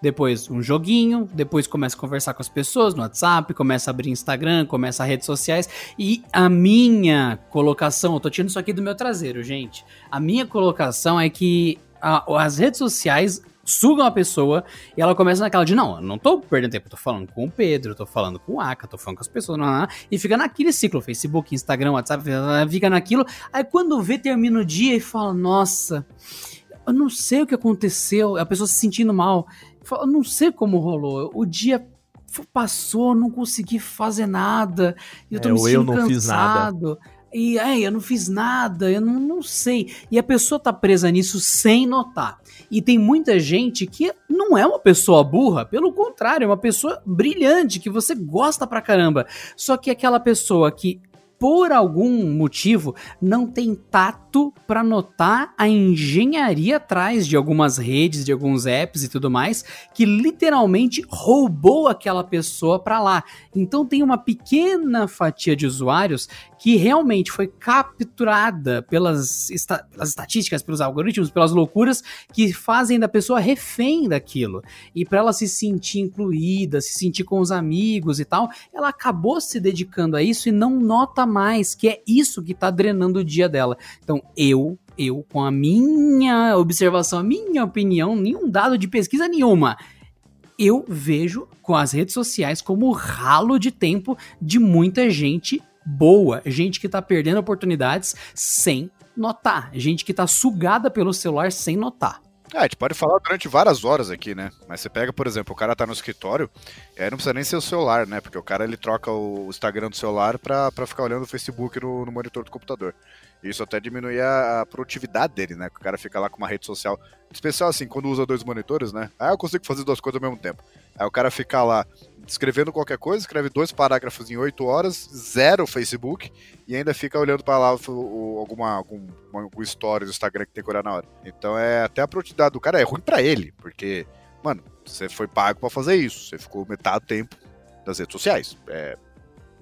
depois um joguinho, depois começa a conversar com as pessoas no WhatsApp, começa a abrir Instagram, começa redes sociais. E a minha colocação, eu tô tirando isso aqui do meu traseiro, gente. A minha colocação é que a- as redes sociais sugam a pessoa e ela começa naquela de não, eu não tô perdendo tempo, tô falando com o Pedro, tô falando com o Aka, tô falando com as pessoas, não, não, não, e fica naquele ciclo, Facebook, Instagram, WhatsApp, fica naquilo. Aí quando vê, termina o dia e fala, nossa, eu não sei o que aconteceu, a pessoa se sentindo mal. Fala, Eu não sei como rolou. O dia passou, não consegui fazer nada. Eu tô É, me sentindo eu não fiz nada. cansado. E é, eu não fiz nada, eu não, não sei. E a pessoa tá presa nisso sem notar. E tem muita gente que não é uma pessoa burra, pelo contrário, é uma pessoa brilhante, que você gosta pra caramba. Só que aquela pessoa que, por algum motivo, não tem tato pra notar a engenharia atrás de algumas redes, de alguns apps e tudo mais, que literalmente roubou aquela pessoa pra lá. Então tem uma pequena fatia de usuários que realmente foi capturada pelas, esta- pelas estatísticas, pelos algoritmos, pelas loucuras que fazem da pessoa refém daquilo. E para ela se sentir incluída, se sentir com os amigos e tal, ela acabou se dedicando a isso e não nota mais que é isso que tá drenando o dia dela. Então eu, eu com a minha observação, a minha opinião, nenhum dado de pesquisa nenhuma, eu vejo com as redes sociais como ralo de tempo de muita gente boa, gente que tá perdendo oportunidades sem notar, gente que tá sugada pelo celular sem notar. É, a gente pode falar durante várias horas aqui, né? Mas você pega, por exemplo, o cara tá no escritório, aí não precisa nem ser o celular, né? Porque o cara ele troca o Instagram do celular pra, pra ficar olhando o Facebook no, no monitor do computador. Isso até diminui a, a produtividade dele, né? O cara fica lá com uma rede social. Especial assim, quando usa dois monitores, né? Ah, eu consigo fazer duas coisas ao mesmo tempo. Aí o cara fica lá escrevendo qualquer coisa, escreve dois parágrafos em oito horas, zero Facebook, e ainda fica olhando para lá o, o- alguma, algum, algum story do Instagram que tem que olhar na hora. Então é até a produtividade do cara é ruim para ele, porque, mano, você foi pago para fazer isso, você ficou metade do tempo das redes sociais. É,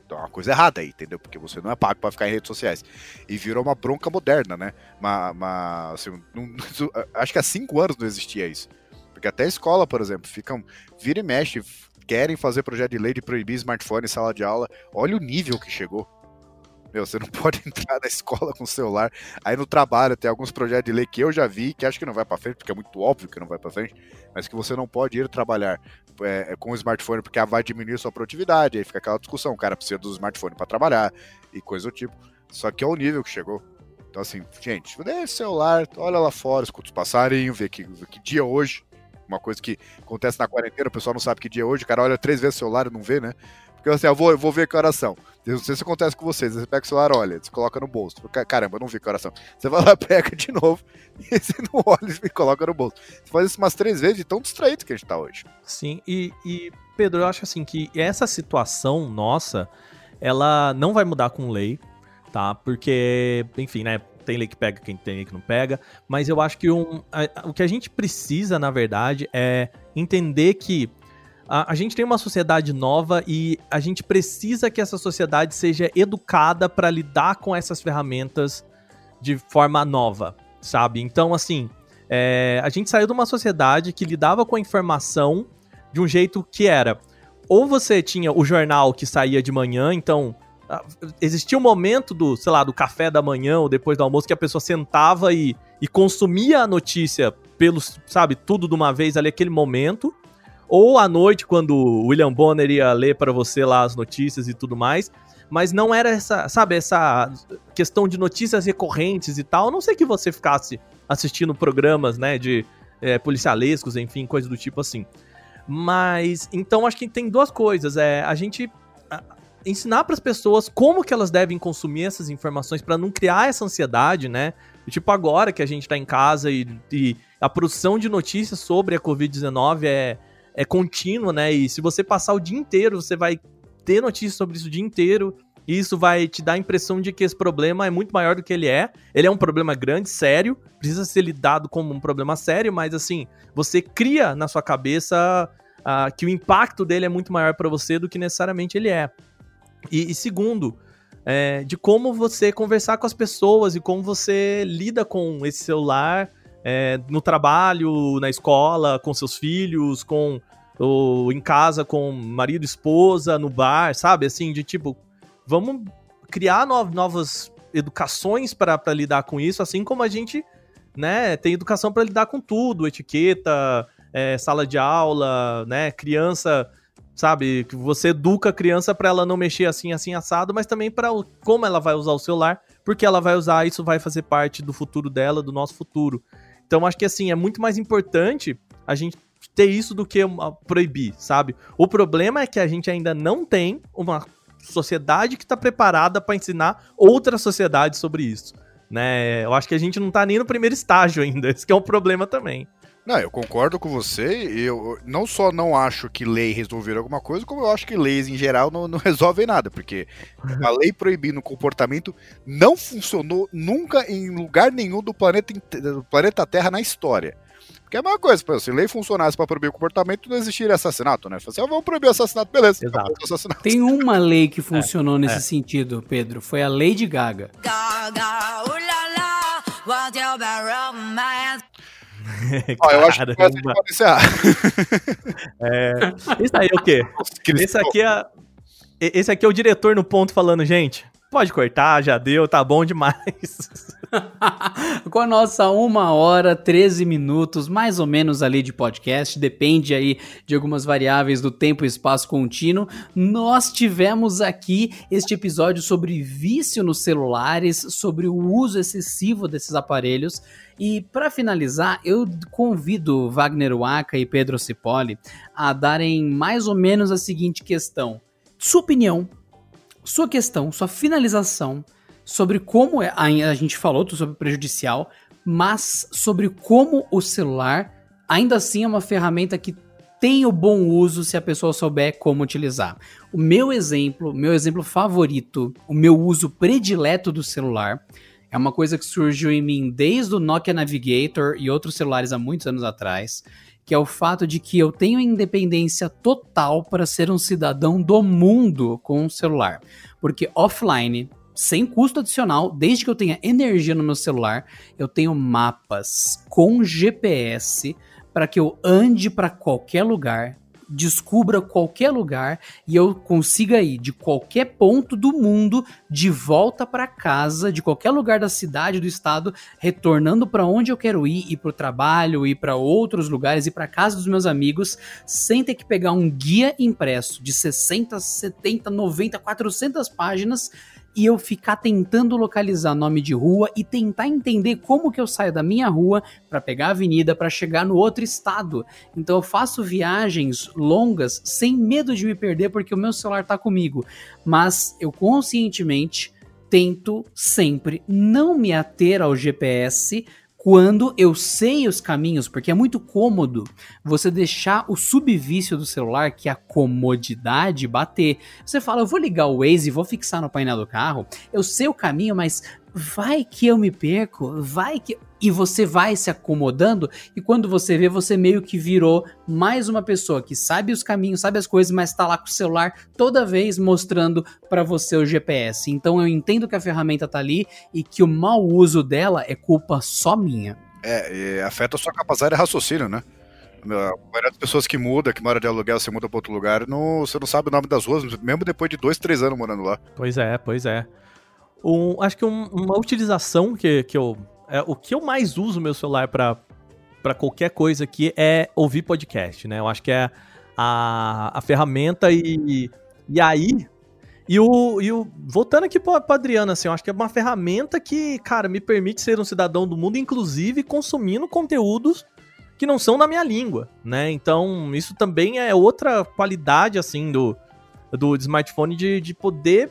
então, uma coisa errada aí, entendeu? Porque você não é pago para ficar em redes sociais. E virou uma bronca moderna, né? Uma, uma assim, acho que há cinco anos não existia isso. Porque até a escola, por exemplo, ficam, vira e mexe, querem fazer projeto de lei de proibir smartphone em sala de aula. Olha o nível que chegou. Meu, você não pode entrar na escola com celular. Aí no trabalho tem alguns projetos de lei que eu já vi, que acho que não vai para frente, porque é muito óbvio que não vai para frente, mas que você não pode ir trabalhar é, é, com o smartphone porque vai diminuir sua produtividade. Aí fica aquela discussão, o cara precisa do smartphone para trabalhar e coisa do tipo. Só que é o nível que chegou. Então, assim, gente, dê celular, olha lá fora, escuta os passarinhos, vê que, vê que dia é hoje. Uma coisa que acontece na quarentena, o pessoal não sabe que dia é hoje, o cara olha três vezes o celular e não vê, né? Porque assim, eu vou, eu vou ver que horas são. Não sei se acontece com vocês. Você pega o celular, olha, você coloca no bolso. Caramba, eu não vi são. Você vai lá, pega de novo, e você não olha e coloca no bolso. Você faz isso umas três vezes de tão distraído que a gente tá hoje. Sim, e, e Pedro, eu acho assim que essa situação nossa, ela não vai mudar com lei, tá? Porque, enfim, né? Tem lei que pega, quem tem lei que não pega. Mas eu acho que um, a, o que a gente precisa, na verdade, é entender que a, a, gente tem uma sociedade nova e a gente precisa que essa sociedade seja educada para lidar com essas ferramentas de forma nova, sabe? Então, assim, é, a gente saiu de uma sociedade que lidava com a informação de um jeito que era. Ou você tinha o jornal que saía de manhã, então existia um momento do, sei lá, do café da manhã ou depois do almoço que a pessoa sentava e, e consumia a notícia pelos, sabe, tudo de uma vez ali, aquele momento ou à noite, quando o William Bonner ia ler para você lá as notícias e tudo mais. Mas não era essa, sabe, essa questão de notícias recorrentes e tal. A não sei que você ficasse assistindo programas, né, de é, policialescos, enfim, coisa do tipo assim. Mas, então acho que tem duas coisas. É a gente ensinar para as pessoas como que elas devem consumir essas informações para não criar essa ansiedade, né? Tipo agora que a gente tá em casa e, e a produção de notícias sobre a Covid-19 é, é contínuo, né? E se você passar o dia inteiro, você vai ter notícias sobre isso o dia inteiro. E isso vai te dar a impressão de que esse problema é muito maior do que ele é. Ele é um problema grande, sério, precisa ser lidado como um problema sério, mas assim, você cria na sua cabeça uh, que o impacto dele é muito maior para você do que necessariamente ele é. E, e segundo, é, de como você conversar com as pessoas e como você lida com esse celular é, no trabalho, na escola, com seus filhos, com ou em casa com marido, esposa, no bar, sabe? Assim, de tipo, vamos criar no novas educações para lidar com isso, assim como a gente, né, tem educação para lidar com tudo, etiqueta, é, sala de aula, né, criança, sabe, que você educa a criança para ela não mexer assim, assim assado, mas também para como ela vai usar o celular, porque ela vai usar isso vai fazer parte do futuro dela, do nosso futuro. Então acho que assim, é muito mais importante a gente ter isso do que proibir, sabe? O problema é que a gente ainda não tem uma sociedade que está preparada para ensinar outra sociedade sobre isso. Né? Eu acho que a gente não está nem no primeiro estágio ainda. Esse é um problema também. Não, eu concordo com você. Eu não só não acho que lei resolver alguma coisa, como eu acho que leis em geral não, não resolvem nada, porque a lei proibindo o comportamento não funcionou nunca em lugar nenhum do planeta, do planeta Terra na história. Porque é a mesma coisa, se lei funcionasse para proibir o comportamento, não existiria assassinato, né? Assim, ah, vamos proibir o assassinato, beleza. Assassinato. Tem uma lei que funcionou é, nesse é. sentido, Pedro. Foi a lei de Gaga. Gaga, ulala, what Ó, eu acho que pode encerrar. é, isso aí é o quê? Esse aqui é, esse aqui é o diretor no ponto falando, gente, pode cortar, já deu, tá bom demais. Com a nossa uma hora, 13 minutos, mais ou menos ali de podcast, depende aí de algumas variáveis do tempo e espaço contínuo, nós tivemos aqui este episódio sobre vício nos celulares, sobre o uso excessivo desses aparelhos. E para finalizar, eu convido Wagner Waka e Pedro Cipolle a darem mais ou menos a seguinte questão. Sua opinião, sua questão, sua finalização sobre como é, a gente falou sobre prejudicial, mas sobre como o celular ainda assim é uma ferramenta que tem o bom uso se a pessoa souber como utilizar. O meu exemplo, meu exemplo favorito, o meu uso predileto do celular é uma coisa que surgiu em mim desde o Nokia Navigator e outros celulares há muitos anos atrás, que é o fato de que eu tenho independência total para ser um cidadão do mundo com um celular. Porque offline, sem custo adicional, desde que eu tenha energia no meu celular, eu tenho mapas com GPS para que eu ande para qualquer lugar, descubra qualquer lugar e eu consiga ir de qualquer ponto do mundo de volta para casa, de qualquer lugar da cidade, do estado, retornando para onde eu quero ir, ir para o trabalho, ir para outros lugares, ir para casa dos meus amigos, sem ter que pegar um guia impresso de 60, 70, 90, 400 páginas e eu ficar tentando localizar nome de rua e tentar entender como que eu saio da minha rua para pegar a avenida para chegar no outro estado. Então eu faço viagens longas sem medo de me perder porque o meu celular tá comigo, mas eu conscientemente tento sempre não me ater ao GPS quando eu sei os caminhos, porque é muito cômodo você deixar o subvício do celular, que é a comodidade, bater. Você fala, eu vou ligar o Waze vou fixar no painel do carro, eu sei o caminho, mas vai que eu me perco, vai que. E você vai se acomodando, e quando você vê, você meio que virou mais uma pessoa que sabe os caminhos, sabe as coisas, mas tá lá com o celular toda vez mostrando para você o GPS. Então eu entendo que a ferramenta tá ali e que o mau uso dela é culpa só minha. É, afeta a sua capacidade de raciocínio, né? A maioria das pessoas que muda, que mora de aluguel, você muda pra outro lugar, não, você não sabe o nome das ruas, mesmo depois de dois, três anos morando lá. Pois é, pois é. Um, acho que um, uma utilização que, que eu. É, o que eu mais uso meu celular para para qualquer coisa aqui é ouvir podcast, né? Eu acho que é a, a ferramenta e, e aí. E o, e o. Voltando aqui pra Adriana, assim, eu acho que é uma ferramenta que, cara, me permite ser um cidadão do mundo, inclusive consumindo conteúdos que não são na minha língua, né? Então, isso também é outra qualidade, assim, do, do smartphone de, de poder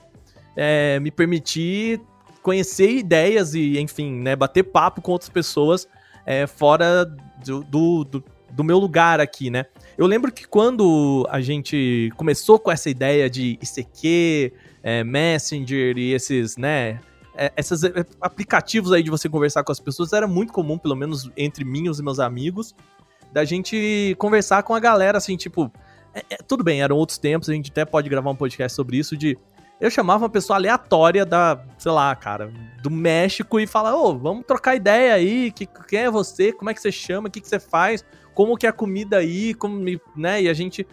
é, me permitir conhecer ideias e, enfim, né, bater papo com outras pessoas é, fora do, do, do, do, meu lugar aqui, né? Eu lembro que quando a gente começou com essa ideia de ICQ, é, Messenger e esses, né, é, esses é, aplicativos aí de você conversar com as pessoas, era muito comum, pelo menos entre mim e os meus amigos, da gente conversar com a galera, assim, tipo, é, é, tudo bem, eram outros tempos, a gente até pode gravar um podcast sobre isso, de eu chamava uma pessoa aleatória da, sei lá, cara, do México e falava, ô, oh, vamos trocar ideia aí, que, quem é você, como é que você chama, o que, que você faz, como que é a comida aí, como, né, e a gente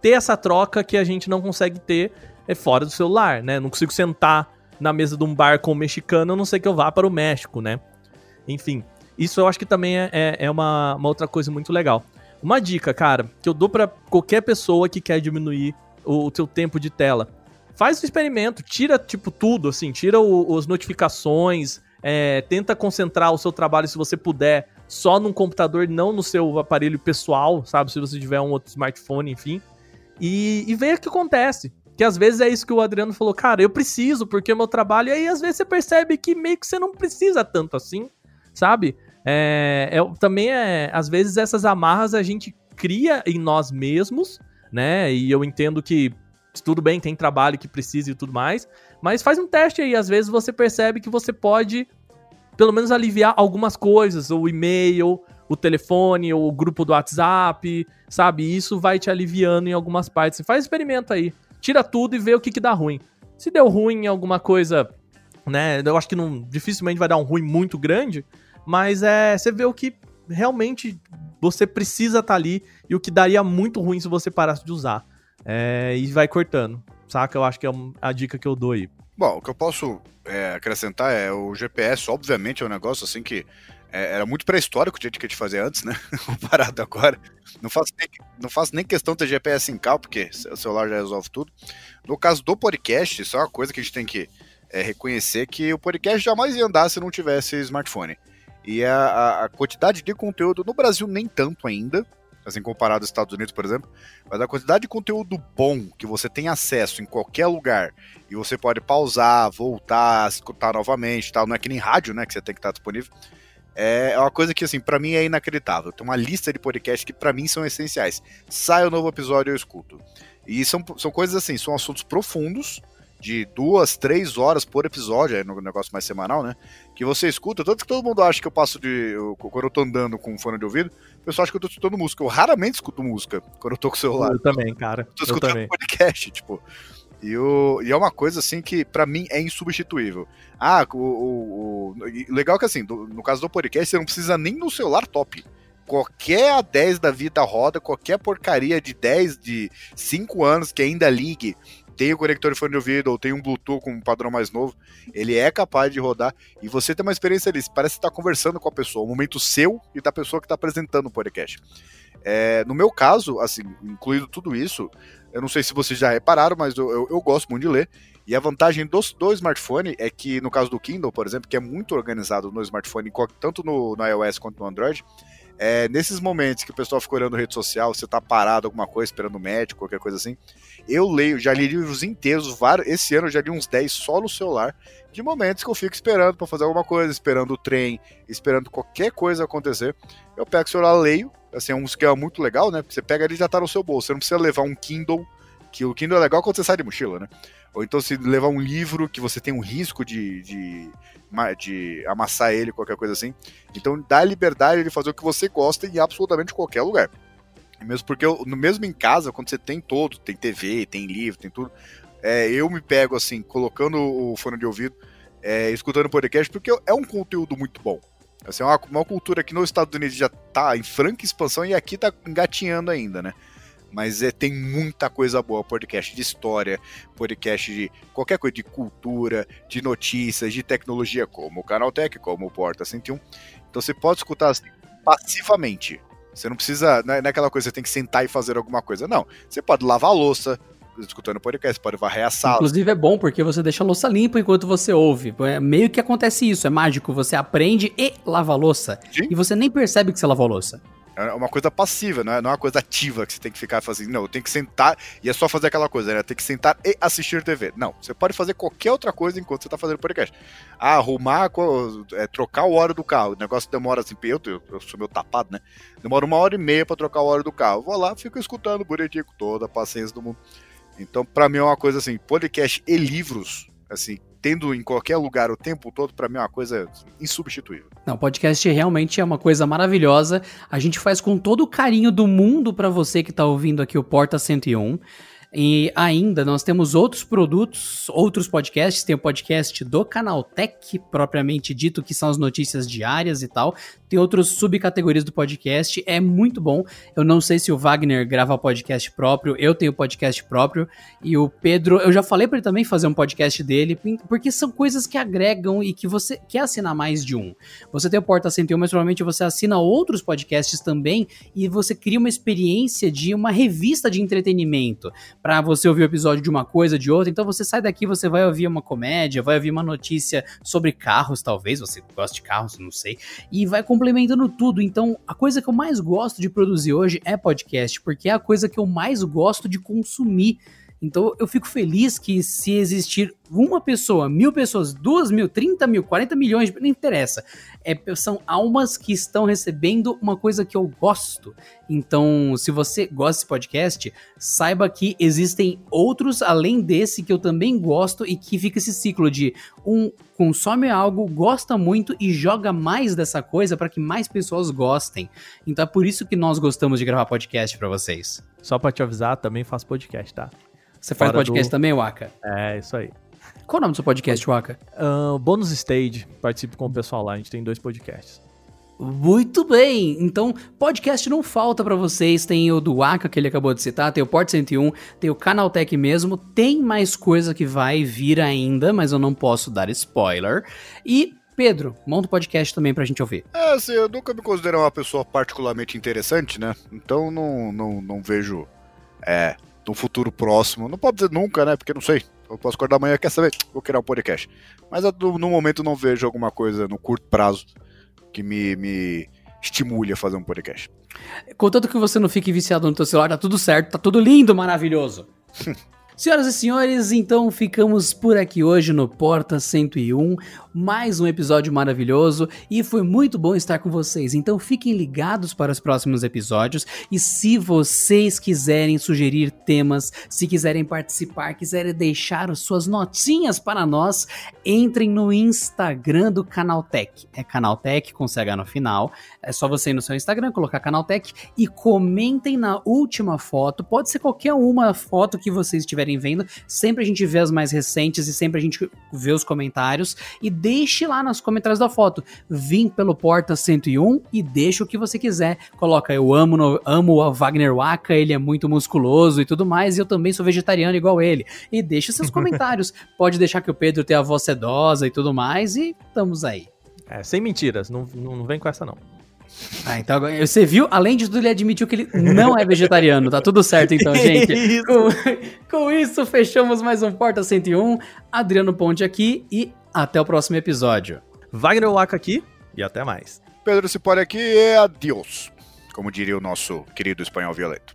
ter essa troca que a gente não consegue ter é fora do celular, né, não consigo sentar na mesa de um bar com um mexicano, a não sei que eu vá para o México, né, enfim, isso eu acho que também é, é, é uma, uma outra coisa muito legal. Uma dica, cara, que eu dou para qualquer pessoa que quer diminuir o, o seu tempo de tela faz o experimento, tira, tipo, tudo, assim, tira o, as notificações, é, tenta concentrar o seu trabalho, se você puder, só num computador, não no seu aparelho pessoal, sabe? Se você tiver um outro smartphone, enfim. E, e o que acontece. Que às vezes é isso que o Adriano falou, cara, eu preciso, porque o meu trabalho. E aí às vezes você percebe que meio que você não precisa tanto assim, sabe? É, é, também é. Às vezes essas amarras a gente cria em nós mesmos, né? E eu entendo que tudo bem, tem trabalho que precisa e tudo mais, mas faz um teste aí, às vezes você percebe que você pode pelo menos aliviar algumas coisas, o e-mail, o telefone, o grupo do WhatsApp, sabe? Isso vai te aliviando em algumas partes. Faz experimento aí, tira tudo e vê o que, que dá ruim. Se deu ruim em alguma coisa, né? Eu acho que não, dificilmente vai dar um ruim muito grande, mas é, você vê o que realmente você precisa estar tá ali e o que daria muito ruim se você parasse de usar. É, e vai cortando, saca? Eu acho que é a dica que eu dou aí. Bom, o que eu posso é, acrescentar é o GPS, obviamente, é um negócio assim que é, era muito pré-histórico o jeito que a gente fazia antes, né? Comparado agora. Não faço, nem, não faço nem questão de ter GPS em carro, porque o celular já resolve tudo. No caso do podcast, isso é uma coisa que a gente tem que é, reconhecer que o podcast jamais ia andar se não tivesse smartphone. E a, a, a quantidade de conteúdo no Brasil nem tanto ainda, assim, comparado aos Estados Unidos, por exemplo, mas a quantidade de conteúdo bom que você tem acesso em qualquer lugar e você pode pausar, voltar, escutar novamente, tal, não é que nem rádio, né, que você tem que estar disponível, é uma coisa que, assim, para mim é inacreditável. Tem uma lista de podcasts que para mim são essenciais. Sai o um novo episódio, eu escuto. E são, são coisas assim, são assuntos profundos de duas, três horas por episódio, é no negócio mais semanal, né? Que você escuta, tanto que todo mundo acha que eu passo de. Eu, quando eu tô andando com fone de ouvido, o pessoal acha que eu tô escutando música. Eu raramente escuto música quando eu tô com o celular. Eu também, cara. tô Eu escutando também. podcast, tipo. E, o, e é uma coisa assim que pra mim é insubstituível. Ah, o, o- o- legal que assim, do- no caso do podcast, você não precisa nem no celular top. Qualquer A10 da vida roda, qualquer porcaria de 10, de 5 anos que ainda ligue, tem o conector de fone de ouvido ou tem um Bluetooth com um padrão mais novo, ele é capaz de rodar e você tem uma experiência ali. Parece estar conversando com a pessoa, o momento seu e da pessoa que está apresentando o podcast. É, no meu caso, assim, incluído tudo isso, eu não sei se vocês já repararam, mas eu, eu, eu gosto muito de ler. E a vantagem do, do smartphone é que, no caso do Kindle, por exemplo, que é muito organizado no smartphone, tanto no, no iOS quanto no Android, é, nesses momentos que o pessoal fica olhando rede social, você tá parado, alguma coisa, esperando o médico, qualquer coisa assim, eu leio, já li livros inteiros, vários, esse ano eu já li uns 10 só no celular, de momentos que eu fico esperando para fazer alguma coisa, esperando o trem, esperando qualquer coisa acontecer. Eu pego o celular, leio, assim, é um esquema muito legal, né? Porque você pega ali e já tá no seu bolso, você não precisa levar um Kindle, que o Kindle é legal quando você sai de mochila, né? Ou então se levar um livro que você tem um risco de, de, de amassar ele, qualquer coisa assim. Então dá liberdade de fazer o que você gosta em absolutamente qualquer lugar. Mesmo porque, eu, mesmo em casa, quando você tem todo, tem TV, tem livro, tem tudo, é, eu me pego assim, colocando o fone de ouvido, é, escutando podcast, porque é um conteúdo muito bom. Assim, é uma, uma cultura que nos Estados Unidos já tá em franca expansão e aqui tá engatinhando ainda, né? Mas é, tem muita coisa boa, podcast de história, podcast de qualquer coisa, de cultura, de notícias, de tecnologia, como o Canaltech, como o Porta 101. Então você pode escutar assim, passivamente. Você não precisa, não é não é aquela coisa, você tem que sentar e fazer alguma coisa. Não, você pode lavar a louça escutando podcast, pode varrer a sala. Inclusive é bom porque você deixa a louça limpa enquanto você ouve. É meio que acontece isso, é mágico. Você aprende e lava a louça. Sim. E você nem percebe que você lavou a louça. É uma coisa passiva, não é, não é uma coisa ativa que você tem que ficar fazendo. Não, eu tenho que sentar e é só fazer aquela coisa, né? Tem que sentar e assistir TV. Não, você pode fazer qualquer outra coisa enquanto você tá fazendo podcast. Ah, arrumar, é, trocar o óleo do carro. O negócio demora assim, eu, eu, eu sou meio tapado, né? Demora uma hora e meia pra trocar o óleo do carro. Vou lá, fico escutando bonitinho, com toda a paciência do mundo. Então, pra mim é uma coisa assim, podcast e livros, assim, tendo em qualquer lugar o tempo todo, pra mim é uma coisa insubstituível. Não, podcast realmente é uma coisa maravilhosa. A gente faz com todo o carinho do mundo pra você que tá ouvindo aqui o Porta 101. E ainda nós temos outros produtos, outros podcasts. Tem o podcast do Canaltech, propriamente dito, que são as notícias diárias e tal. Tem outras subcategorias do podcast. É muito bom. Eu não sei se o Wagner grava podcast próprio, eu tenho podcast próprio. E o Pedro, eu já falei pra ele também fazer um podcast dele, porque são coisas que agregam e que você quer assinar mais de um. Você tem o Porta 101, mas provavelmente você assina outros podcasts também e você cria uma experiência de uma revista de entretenimento para você ouvir o episódio de uma coisa, de outra. Então você sai daqui, você vai ouvir uma comédia, vai ouvir uma notícia sobre carros, talvez você goste de carros, não sei, e vai complementando tudo. Então a coisa que eu mais gosto de produzir hoje é podcast, porque é a coisa que eu mais gosto de consumir. Então eu fico feliz que se existir uma pessoa, mil pessoas, duas mil, trinta mil, quarenta milhões, não interessa. É, são almas que estão recebendo uma coisa que eu gosto. Então, se você gosta desse podcast, saiba que existem outros além desse que eu também gosto e que fica esse ciclo de um consome algo, gosta muito e joga mais dessa coisa para que mais pessoas gostem. Então é por isso que nós gostamos de gravar podcast para vocês. Só pra te avisar, também faço podcast, tá? Você faz podcast do- também, Waka? É, isso aí. Qual o nome do seu podcast, Waka? Ahn, bônus Stage, participo com o pessoal lá, a gente tem dois podcasts. Muito bem! Então, podcast não falta pra vocês. Tem o do Waka, que ele acabou de citar, tem o Port 101, tem o Canaltech mesmo. Tem mais coisa que vai vir ainda, mas eu não posso dar spoiler. E, Pedro, monta o podcast também pra gente ouvir. É, assim, eu nunca me considero uma pessoa particularmente interessante, né? Então não, não, não vejo é, no futuro próximo. Não pode dizer nunca, né? Porque não sei. Eu posso acordar amanhã, quer saber? Vou criar um podcast. Mas eu, no momento não vejo alguma coisa no curto prazo que me, me estimule a fazer um podcast. Contanto que você não fique viciado no teu celular, tá tudo certo, tá tudo lindo, maravilhoso. Senhoras e senhores, então ficamos por aqui hoje no Porta 101, mais um episódio maravilhoso e foi muito bom estar com vocês. Então fiquem ligados para os próximos episódios e se vocês quiserem sugerir temas, se quiserem participar, quiserem deixar suas notinhas para nós, entrem no Instagram do Canaltech. É Canaltech com CH no final. É só você ir no seu Instagram, colocar Canaltech e comentem na última foto. Pode ser qualquer uma foto que vocês estiverem vendo. Sempre a gente vê as mais recentes e sempre a gente vê os comentários. E deixe lá nos comentários da foto. Vim pelo Porta 101 e deixa o que você quiser. Coloca, eu amo, amo o Wagner Waka, ele é muito musculoso e tudo mais. E eu também sou vegetariano igual ele. E deixa seus comentários. Pode deixar que o Pedro tenha a voz sedosa e tudo mais. E estamos aí. É, sem mentiras, não, não, não vem com essa não. Ah, então agora, você viu, além de tudo, ele admitiu que ele não é vegetariano. Tá tudo certo então, gente. Isso. Com, com isso, fechamos mais um Porta 101. Adriano Ponte aqui e até o próximo episódio. Wagner Waka aqui e até mais. Pedro Cipori aqui e adeus. Como diria o nosso querido espanhol violento.